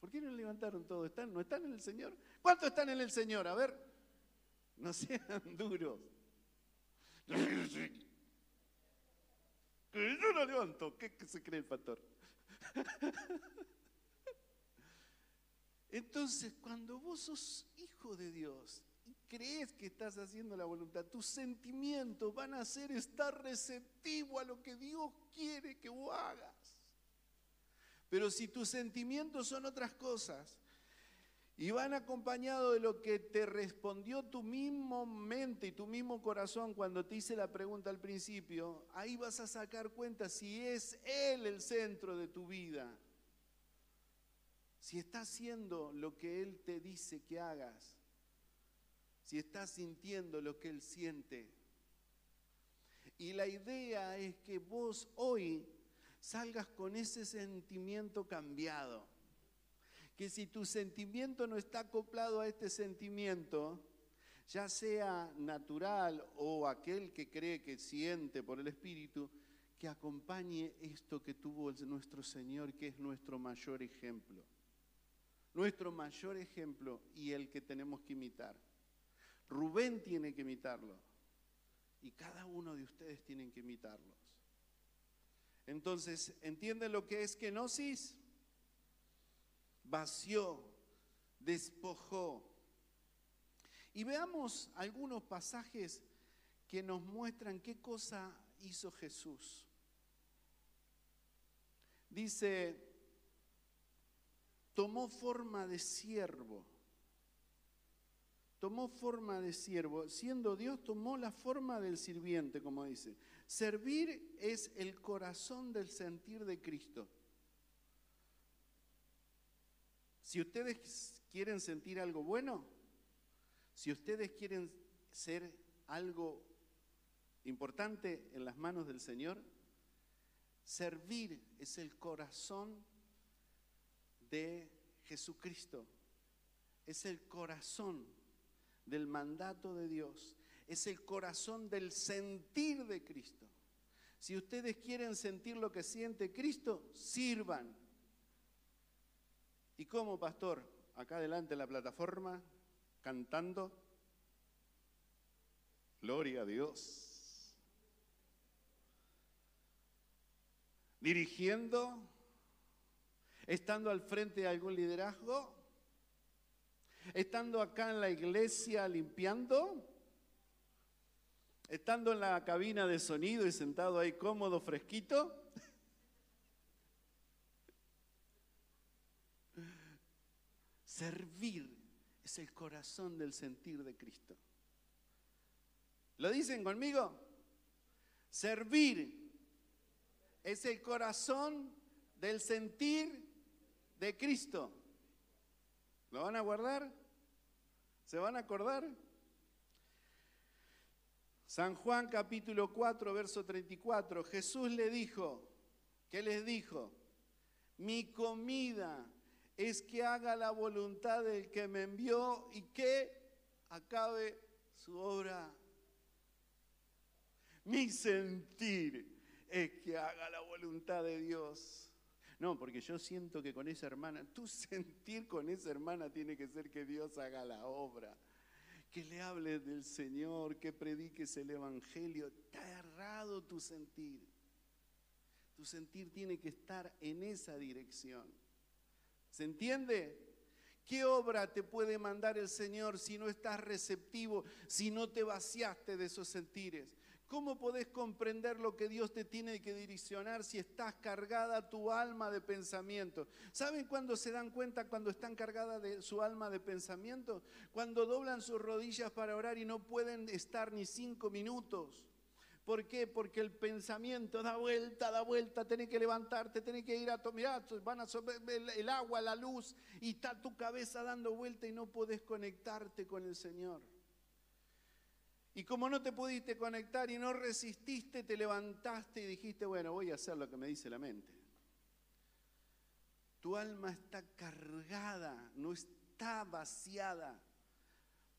S1: ¿Por qué no levantaron todo? ¿Están? ¿No están en el Señor? ¿Cuántos están en el Señor? A ver. No sean [laughs] duros. [laughs] Yo no levanto. ¿Qué se cree el pastor? [laughs] Entonces, cuando vos sos hijo de Dios y crees que estás haciendo la voluntad, tus sentimientos van a ser estar receptivo a lo que Dios quiere que vos hagas. Pero si tus sentimientos son otras cosas y van acompañados de lo que te respondió tu mismo mente y tu mismo corazón cuando te hice la pregunta al principio, ahí vas a sacar cuenta si es Él el centro de tu vida si estás haciendo lo que Él te dice que hagas, si estás sintiendo lo que Él siente. Y la idea es que vos hoy salgas con ese sentimiento cambiado. Que si tu sentimiento no está acoplado a este sentimiento, ya sea natural o aquel que cree que siente por el Espíritu, que acompañe esto que tuvo nuestro Señor, que es nuestro mayor ejemplo nuestro mayor ejemplo y el que tenemos que imitar. Rubén tiene que imitarlo y cada uno de ustedes tienen que imitarlos. Entonces, ¿entienden lo que es kenosis? Vació, despojó. Y veamos algunos pasajes que nos muestran qué cosa hizo Jesús. Dice tomó forma de siervo. Tomó forma de siervo. Siendo Dios, tomó la forma del sirviente, como dice. Servir es el corazón del sentir de Cristo. Si ustedes quieren sentir algo bueno, si ustedes quieren ser algo importante en las manos del Señor, servir es el corazón de Jesucristo. Es el corazón del mandato de Dios. Es el corazón del sentir de Cristo. Si ustedes quieren sentir lo que siente Cristo, sirvan. ¿Y cómo, pastor? Acá adelante en la plataforma, cantando. Gloria a Dios. Dirigiendo estando al frente de algún liderazgo, estando acá en la iglesia limpiando, estando en la cabina de sonido y sentado ahí cómodo, fresquito. Servir es el corazón del sentir de Cristo. ¿Lo dicen conmigo? Servir es el corazón del sentir de Cristo. ¿Lo van a guardar? ¿Se van a acordar? San Juan capítulo 4, verso 34. Jesús le dijo, ¿qué les dijo? Mi comida es que haga la voluntad del que me envió y que acabe su obra. Mi sentir es que haga la voluntad de Dios. No, porque yo siento que con esa hermana, tu [laughs] sentir con esa hermana tiene que ser que Dios haga la obra. Que le hables del Señor, que prediques el Evangelio. Está errado tu sentir. Tu sentir tiene que estar en esa dirección. ¿Se entiende? ¿Qué obra te puede mandar el Señor si no estás receptivo, si no te vaciaste de esos sentires? ¿Cómo podés comprender lo que Dios te tiene que direccionar si estás cargada tu alma de pensamiento? ¿Saben cuándo se dan cuenta cuando están cargadas de su alma de pensamiento? Cuando doblan sus rodillas para orar y no pueden estar ni cinco minutos. ¿Por qué? Porque el pensamiento da vuelta, da vuelta, tenés que levantarte, tenés que ir a tomar, van a sobre el agua, la luz, y está tu cabeza dando vuelta y no podés conectarte con el Señor. Y como no te pudiste conectar y no resististe, te levantaste y dijiste, bueno, voy a hacer lo que me dice la mente. Tu alma está cargada, no está vaciada.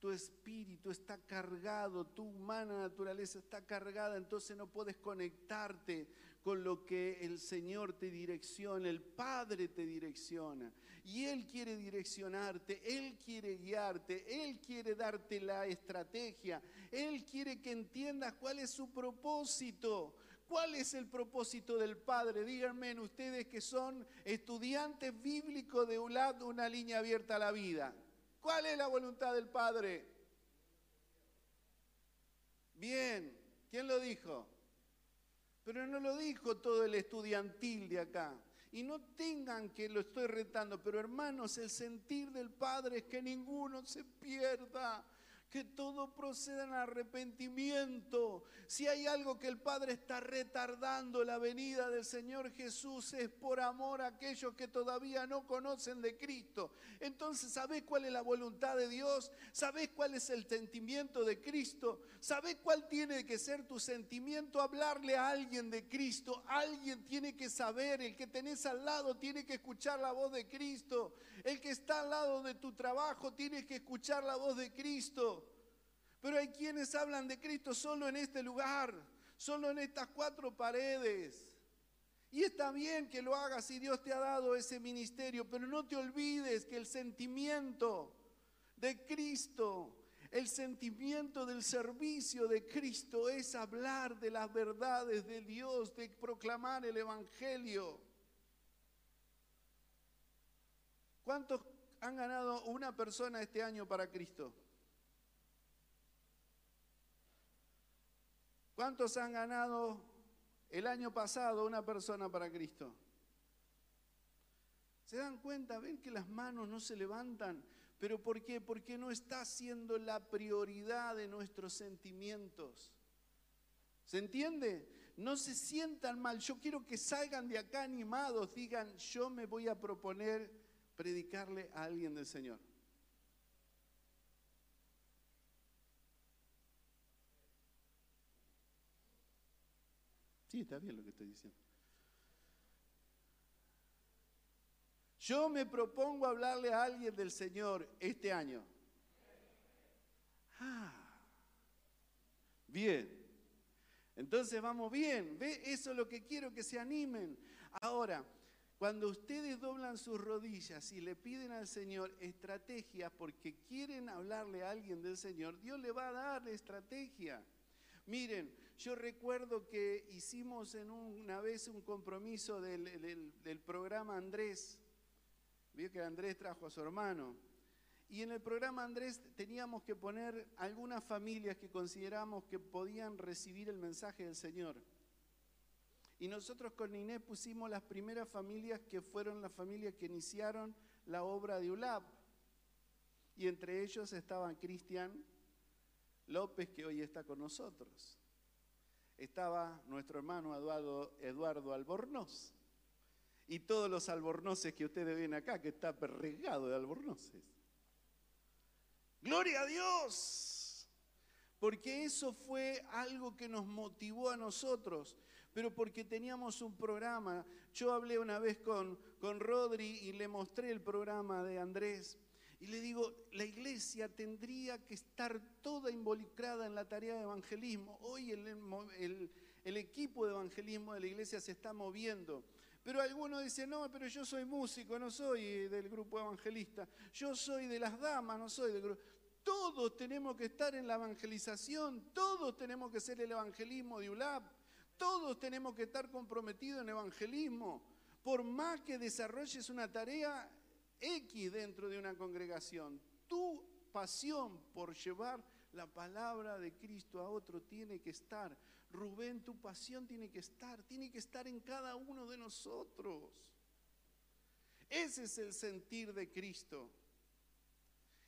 S1: Tu espíritu está cargado, tu humana naturaleza está cargada, entonces no puedes conectarte con lo que el Señor te direcciona, el Padre te direcciona. Y Él quiere direccionarte, Él quiere guiarte, Él quiere darte la estrategia, Él quiere que entiendas cuál es su propósito. ¿Cuál es el propósito del Padre? Díganme ustedes que son estudiantes bíblicos de ULAD, una línea abierta a la vida. ¿Cuál es la voluntad del Padre? Bien, ¿quién lo dijo? Pero no lo dijo todo el estudiantil de acá. Y no tengan que lo estoy retando, pero hermanos, el sentir del Padre es que ninguno se pierda que todo proceda en arrepentimiento. Si hay algo que el Padre está retardando la venida del Señor Jesús es por amor a aquellos que todavía no conocen de Cristo. Entonces, ¿sabés cuál es la voluntad de Dios? ¿Sabés cuál es el sentimiento de Cristo? ¿Sabés cuál tiene que ser tu sentimiento? Hablarle a alguien de Cristo. Alguien tiene que saber, el que tenés al lado tiene que escuchar la voz de Cristo. El que está al lado de tu trabajo tiene que escuchar la voz de Cristo. Pero hay quienes hablan de Cristo solo en este lugar, solo en estas cuatro paredes. Y está bien que lo hagas si Dios te ha dado ese ministerio, pero no te olvides que el sentimiento de Cristo, el sentimiento del servicio de Cristo es hablar de las verdades de Dios, de proclamar el Evangelio. ¿Cuántos han ganado una persona este año para Cristo? ¿Cuántos han ganado el año pasado una persona para Cristo? ¿Se dan cuenta? ¿Ven que las manos no se levantan? ¿Pero por qué? Porque no está siendo la prioridad de nuestros sentimientos. ¿Se entiende? No se sientan mal. Yo quiero que salgan de acá animados, digan, yo me voy a proponer predicarle a alguien del Señor. Sí, está bien lo que estoy diciendo. Yo me propongo hablarle a alguien del Señor este año. Ah, bien. Entonces vamos bien. ¿Ve? Eso es lo que quiero que se animen. Ahora, cuando ustedes doblan sus rodillas y le piden al Señor estrategia porque quieren hablarle a alguien del Señor, Dios le va a dar estrategia. Miren, yo recuerdo que hicimos en una vez un compromiso del, programa Andrés. Vio que Andrés trajo a su hermano. Y en el programa Andrés teníamos que poner algunas familias que consideramos que podían recibir el mensaje del Señor. Y nosotros con Inés pusimos las primeras familias que fueron las familias que iniciaron la obra de ULAP. Y entre ellos estaban Cristian López, que hoy está con nosotros estaba nuestro hermano Eduardo, Albornoz. Y todos los albornoces que ustedes ven acá, que está perregado de albornoces. Gloria a Dios. Porque eso fue algo que nos motivó a nosotros. Pero porque teníamos un programa. Yo hablé una vez con, con Rodri y le mostré el programa de Andrés. Y le digo, la iglesia tendría que estar toda involucrada en la tarea de evangelismo. Hoy el, equipo de evangelismo de la iglesia se está moviendo. Pero algunos dicen, no, pero yo soy músico, no soy del grupo evangelista. Yo soy de las damas, no soy del grupo. Todos tenemos que estar en la evangelización, todos tenemos que ser el evangelismo de ULAP, todos tenemos que estar comprometidos en evangelismo. Por más que desarrolles una tarea, X dentro de una congregación. Tu pasión por llevar la palabra de Cristo a otro tiene que estar. Rubén, tu pasión tiene que estar, tiene que estar en cada uno de nosotros. Ese es el sentir de Cristo.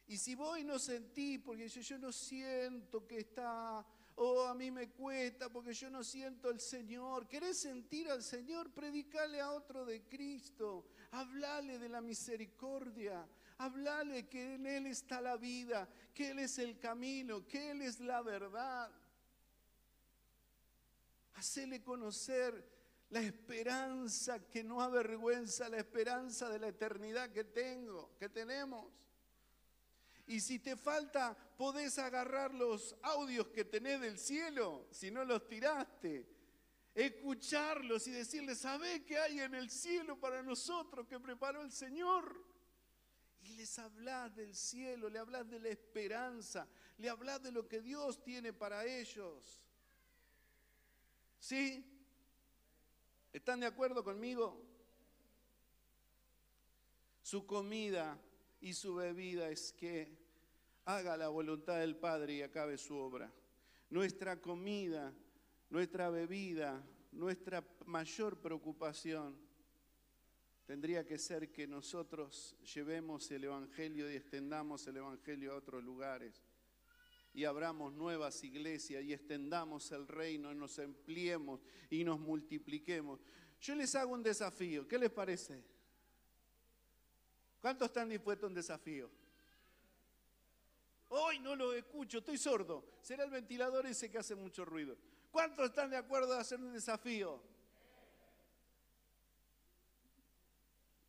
S1: Y si voy no sentí, porque yo, yo no siento que está Oh, a mí me cuesta porque yo no siento al Señor. ¿Querés sentir al Señor? Predicale a otro de Cristo. Hablale de la misericordia. Hablale que en Él está la vida, que Él es el camino, que Él es la verdad. Hacele conocer la esperanza que no avergüenza, la esperanza de la eternidad que tengo, que tenemos. Y si te falta, podés agarrar los audios que tenés del cielo, si no los tiraste. Escucharlos y decirles, ¿sabés qué hay en el cielo para nosotros que preparó el Señor? Y les hablas del cielo, le hablas de la esperanza, le hablas de lo que Dios tiene para ellos. ¿Sí? ¿Están de acuerdo conmigo? Su comida y su bebida es que haga la voluntad del Padre y acabe su obra. Nuestra comida, nuestra bebida, nuestra mayor preocupación tendría que ser que nosotros llevemos el Evangelio y extendamos el Evangelio a otros lugares y abramos nuevas iglesias y extendamos el reino, nos empleemos y nos multipliquemos. Yo les hago un desafío, ¿qué les parece? ¿Cuántos están dispuestos a un desafío? Hoy no lo escucho, estoy sordo. Será el ventilador ese que hace mucho ruido. ¿Cuántos están de acuerdo a hacer un desafío?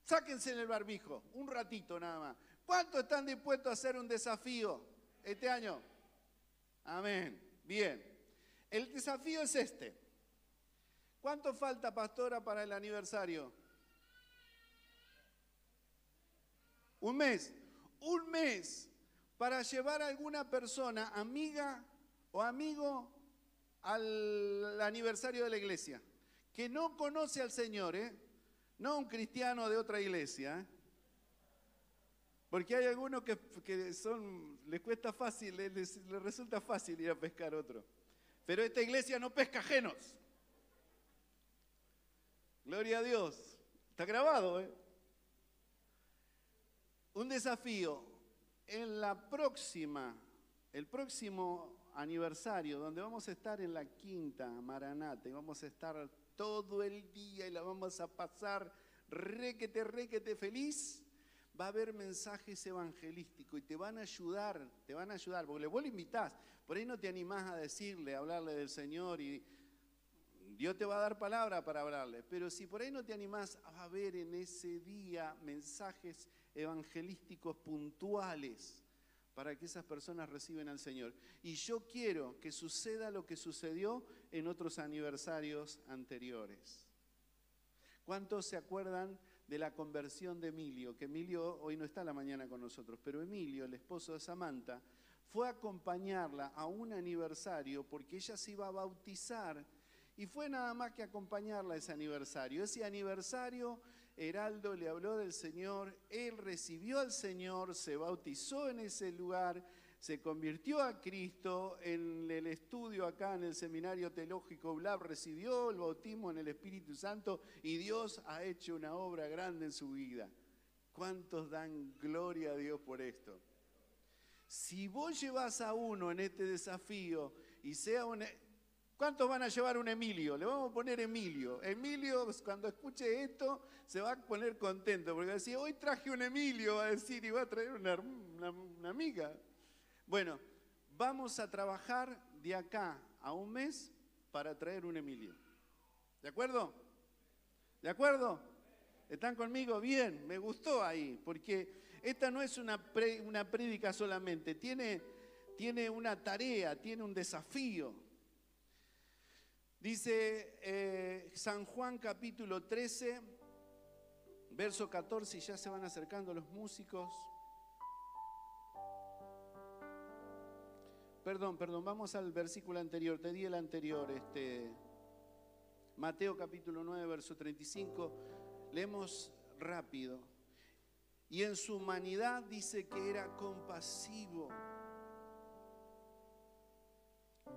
S1: Sáquense en el barbijo, un ratito nada más. ¿Cuántos están dispuestos a hacer un desafío este año? Amén. Bien. El desafío es este. ¿Cuánto falta, pastora, para el aniversario? Un mes. Un mes para llevar a alguna persona, amiga o amigo, al aniversario de la iglesia, que no conoce al Señor, ¿eh? no un cristiano de otra iglesia. ¿eh? Porque hay algunos que, son, les cuesta fácil, les, les, resulta fácil ir a pescar otro. Pero esta iglesia no pesca ajenos. Gloria a Dios. Está grabado, ¿eh? Un desafío. En la próxima, el próximo aniversario, donde vamos a estar en la quinta Maranata y vamos a estar todo el día y la vamos a pasar requete, requete feliz, va a haber mensajes evangelísticos y te van a ayudar, te van a ayudar, porque vos lo invitás, por ahí no te animás a decirle, a hablarle del Señor y Dios te va a dar palabra para hablarle, pero si por ahí no te animás a ver en ese día mensajes evangelísticos puntuales para que esas personas reciben al Señor. Y yo quiero que suceda lo que sucedió en otros aniversarios anteriores. ¿Cuántos se acuerdan de la conversión de Emilio? Que Emilio hoy no está la mañana con nosotros, pero Emilio, el esposo de Samantha, fue a acompañarla a un aniversario porque ella se iba a bautizar y fue nada más que acompañarla a ese aniversario. Ese aniversario, Heraldo le habló del Señor, él recibió al Señor, se bautizó en ese lugar, se convirtió a Cristo en el estudio acá en el seminario teológico Blab, recibió el bautismo en el Espíritu Santo y Dios ha hecho una obra grande en su vida. ¿Cuántos dan gloria a Dios por esto? Si vos llevas a uno en este desafío y sea un... ¿Cuántos van a llevar un Emilio? Le vamos a poner Emilio. Emilio, cuando escuche esto, se va a poner contento, porque va a decir, hoy traje un Emilio, va a decir, y va a traer una, una amiga. Bueno, vamos a trabajar de acá a un mes para traer un Emilio. ¿De acuerdo? ¿De acuerdo? ¿Están conmigo? Bien, me gustó ahí, porque esta no es una, una prédica solamente, tiene, tiene una tarea, tiene un desafío. Dice eh, San Juan capítulo 13, verso 14, y ya se van acercando los músicos. Perdón, perdón, vamos al versículo anterior, te di el anterior, este, Mateo capítulo 9, verso 35, leemos rápido. Y en su humanidad dice que era compasivo.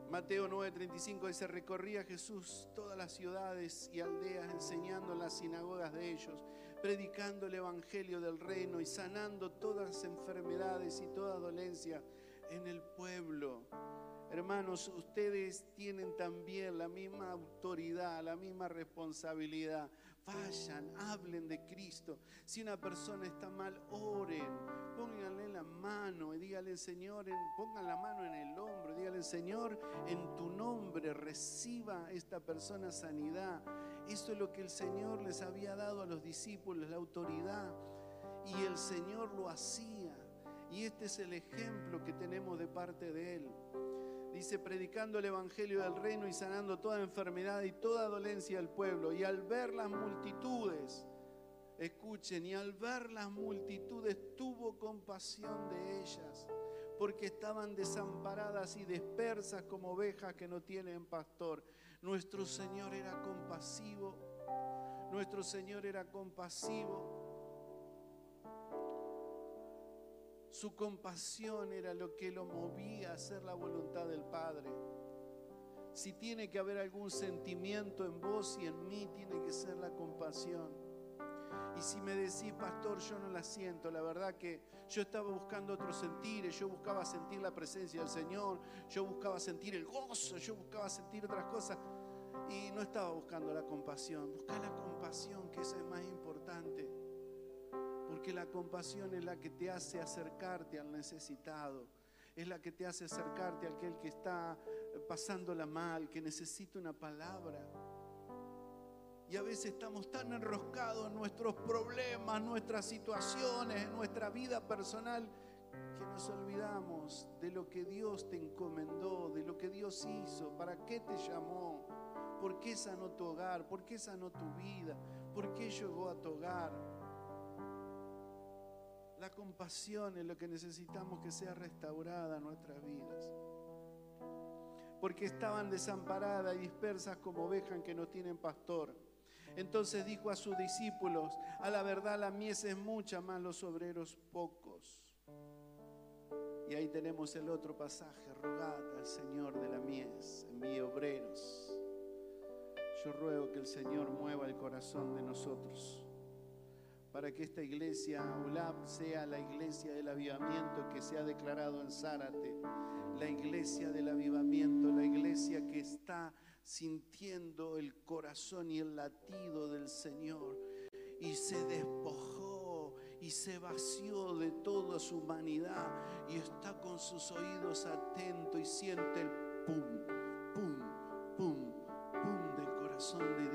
S1: Mateo 9:35 dice, recorría Jesús todas las ciudades y aldeas enseñando en las sinagogas de ellos, predicando el Evangelio del reino y sanando todas las enfermedades y toda dolencia en el pueblo. Hermanos, ustedes tienen también la misma autoridad, la misma responsabilidad. Vayan, hablen de Cristo. Si una persona está mal, oren, pónganle la mano y díganle, Señor, pongan la mano en el hombro, díganle, Señor, en tu nombre reciba esta persona sanidad. Eso es lo que el Señor les había dado a los discípulos, la autoridad. Y el Señor lo hacía. Y este es el ejemplo que tenemos de parte de Él. Dice, predicando el Evangelio del reino y sanando toda enfermedad y toda dolencia del pueblo. Y al ver las multitudes, escuchen, y al ver las multitudes tuvo compasión de ellas, porque estaban desamparadas y dispersas como ovejas que no tienen pastor. Nuestro Señor era compasivo Nuestro Señor era compasivo. Su compasión era lo que lo movía a hacer la voluntad del Padre. Si tiene que haber algún sentimiento en vos y en mí, tiene que ser la compasión. Y si me decís, pastor, yo no la siento, la verdad que yo estaba buscando otros sentires, yo buscaba sentir la presencia del Señor, yo buscaba sentir el gozo, yo buscaba sentir otras cosas y no estaba buscando la compasión. Busca la compasión, que esa es más importante. La compasión es la que te hace acercarte al necesitado, es la que te hace acercarte a aquel que está pasándola mal, que necesita una palabra. Y a veces estamos tan enroscados en nuestros problemas, nuestras situaciones, en nuestra vida personal, que nos olvidamos de lo que Dios te encomendó, de lo que Dios hizo, para qué te llamó, por qué sanó tu hogar, por qué sanó tu vida, por qué llegó a tu hogar. La compasión es lo que necesitamos que sea restaurada en nuestras vidas. Porque estaban desamparadas y dispersas como ovejas que no tienen pastor. Entonces dijo a sus discípulos, a la verdad la mies es mucha, más los obreros pocos. Y ahí tenemos el otro pasaje, rogad al Señor de la mies, envíe obreros. Yo ruego que el Señor mueva el corazón de nosotros para que esta iglesia ULAP sea la iglesia del avivamiento que se ha declarado en Zárate, la iglesia del avivamiento, la iglesia que está sintiendo el corazón y el latido del Señor. Y se despojó y se vació de toda su humanidad y está con sus oídos atentos y siente el pum, pum, pum, pum del corazón de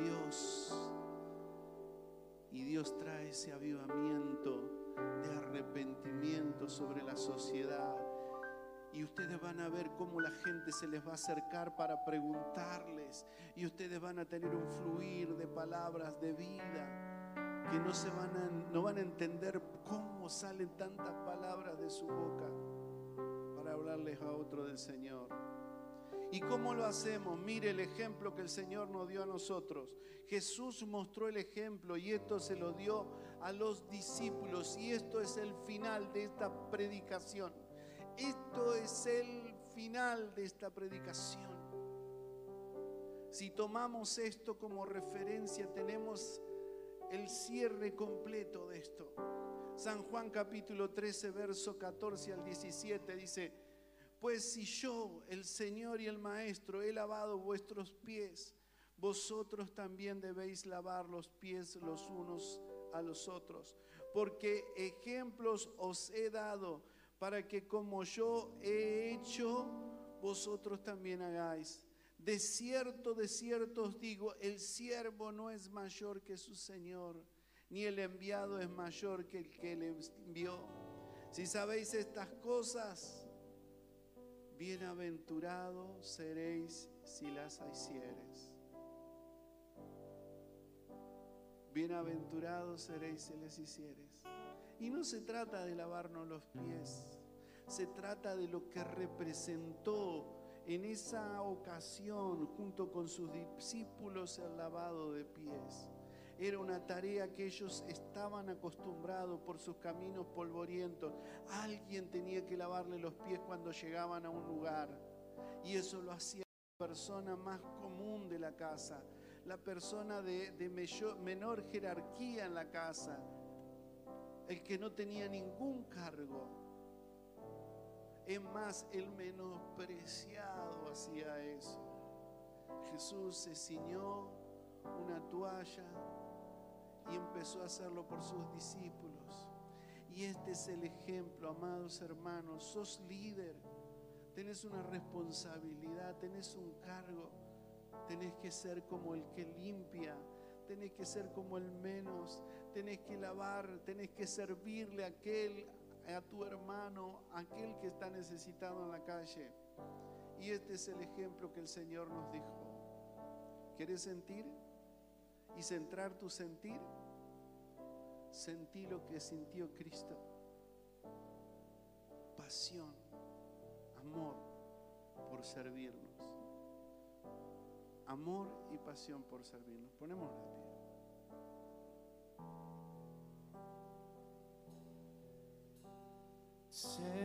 S1: Dios trae ese avivamiento de arrepentimiento sobre la sociedad y ustedes van a ver cómo la gente se les va a acercar para preguntarles. Y ustedes van a tener un fluir de palabras de vida que no, se van no van a entender cómo salen tantas palabras de su boca para hablarles a otro del Señor. ¿Y cómo lo hacemos? Mire el ejemplo que el Señor nos dio a nosotros. Jesús mostró el ejemplo y esto se lo dio a los discípulos y esto es el final de esta predicación. Esto es el final de esta predicación. Si tomamos esto como referencia, tenemos el cierre completo de esto. San Juan capítulo 13, verso 14 al 17 dice, pues si yo, el Señor y el Maestro, he lavado vuestros pies, vosotros también debéis lavar los pies los unos a los otros, porque ejemplos os he dado para que como yo he hecho, vosotros también hagáis. De cierto, de cierto os digo, el siervo no es mayor que su Señor, ni el enviado es mayor que el que le envió. Si sabéis estas cosas, bienaventurados seréis si las hicieres. Bienaventurados seréis si les hicieres. Y no se trata de lavarnos los pies, se trata de lo que representó en esa ocasión junto con sus discípulos el lavado de pies. Era una tarea que ellos estaban acostumbrados por sus caminos polvorientos. Alguien tenía que lavarle los pies cuando llegaban a un lugar. Y eso lo hacía la persona más común de la casa, la persona de, menor jerarquía en la casa, el que no tenía ningún cargo. Es más, el menospreciado hacía eso. Jesús se ciñó una toalla y empezó a hacerlo por sus discípulos. Y este es el ejemplo, amados hermanos. Sos líder, tenés una responsabilidad, tenés un cargo, tenés que ser como el que limpia, tenés que ser como el menos, tenés que lavar, tenés que servirle a aquel, a tu hermano, a aquel que está necesitado en la calle. Y este es el ejemplo que el Señor nos dijo. ¿Quieres sentir y centrar tu sentir, sentí lo que sintió Cristo. Pasión, amor por servirnos. Amor y pasión por servirnos. Ponemos la pie.
S2: Say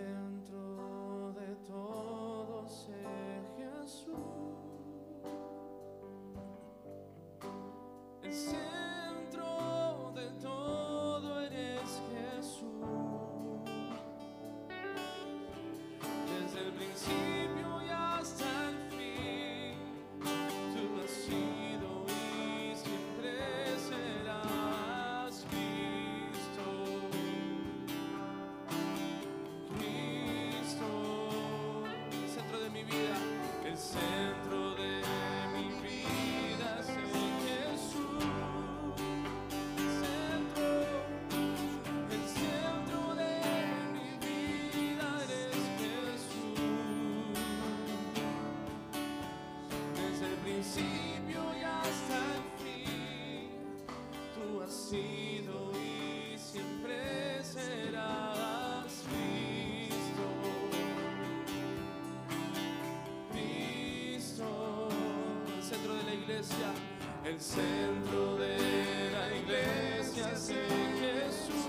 S2: el centro de la iglesia es Jesús.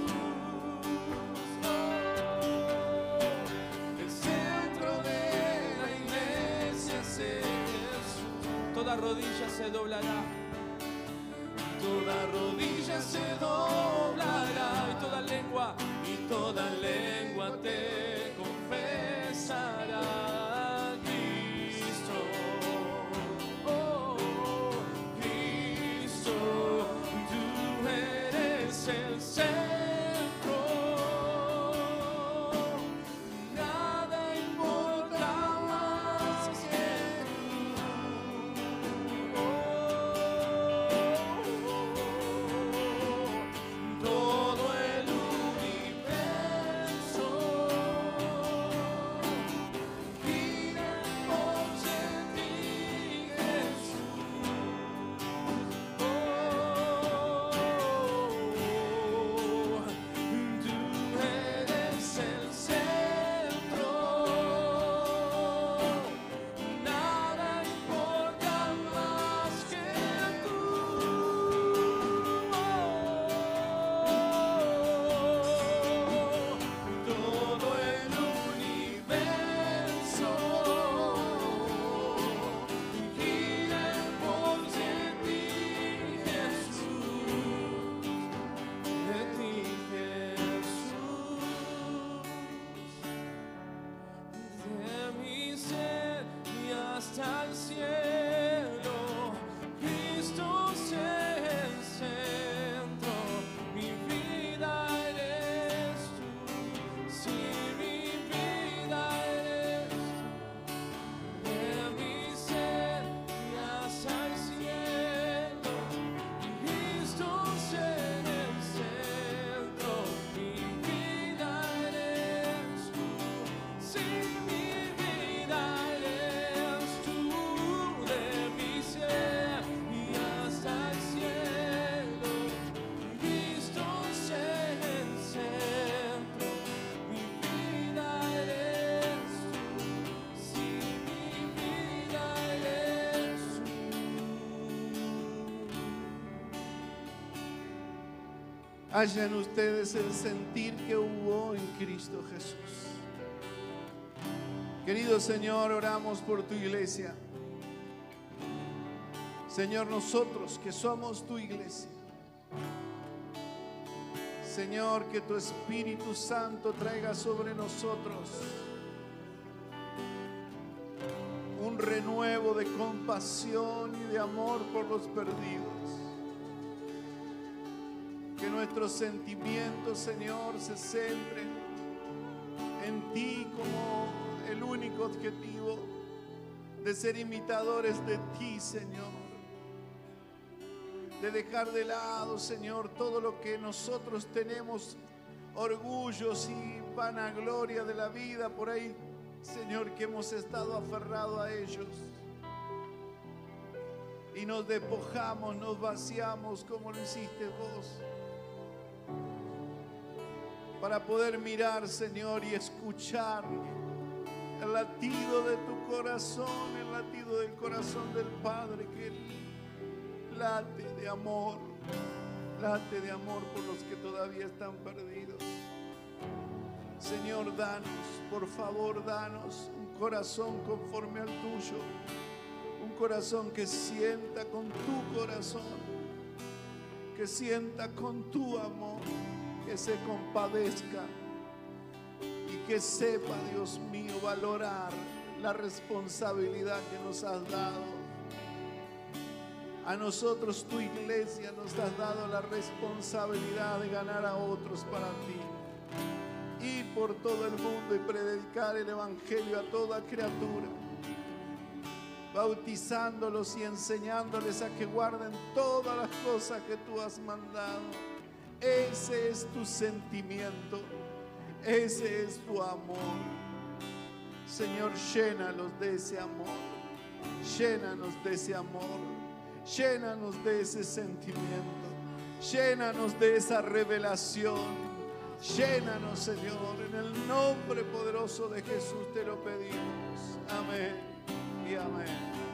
S2: El centro de la iglesia es Jesús. Toda rodilla se doblará.
S1: Hallan ustedes el sentir que hubo en Cristo Jesús. Querido Señor, oramos por tu iglesia. Señor, nosotros que somos tu iglesia. Señor, que tu Espíritu Santo traiga sobre nosotros un renuevo de compasión y de amor por los perdidos. Que nuestros sentimientos, Señor, se centren en ti como el único objetivo de ser imitadores de ti, Señor. De dejar de lado, Señor, todo lo que nosotros tenemos, orgullos y vanagloria de la vida por ahí, Señor, que hemos estado aferrados a ellos. Y nos despojamos, nos vaciamos como lo hiciste vos para poder mirar, Señor, y escuchar el latido de tu corazón, el latido del corazón del Padre que late de amor, late de amor por los que todavía están perdidos. Señor, danos, por favor, danos un corazón conforme al tuyo. Un corazón que sienta con tu corazón, que sienta con tu amor, que se compadezca y que sepa, Dios mío, valorar la responsabilidad que nos has dado. A nosotros, tu iglesia, nos has dado la responsabilidad de ganar a otros para ti. Ir por todo el mundo y predicar el Evangelio a toda criatura. Bautizándolos y enseñándoles a que guarden todas las cosas que tú has mandado. Ese es tu sentimiento. Ese es tu amor. Señor, llénalos de ese amor. Llénanos de ese amor. Llénanos de ese sentimiento. Llénanos de esa revelación. Llénanos, Señor, en el nombre poderoso de Jesús te lo pedimos. Amén y amén.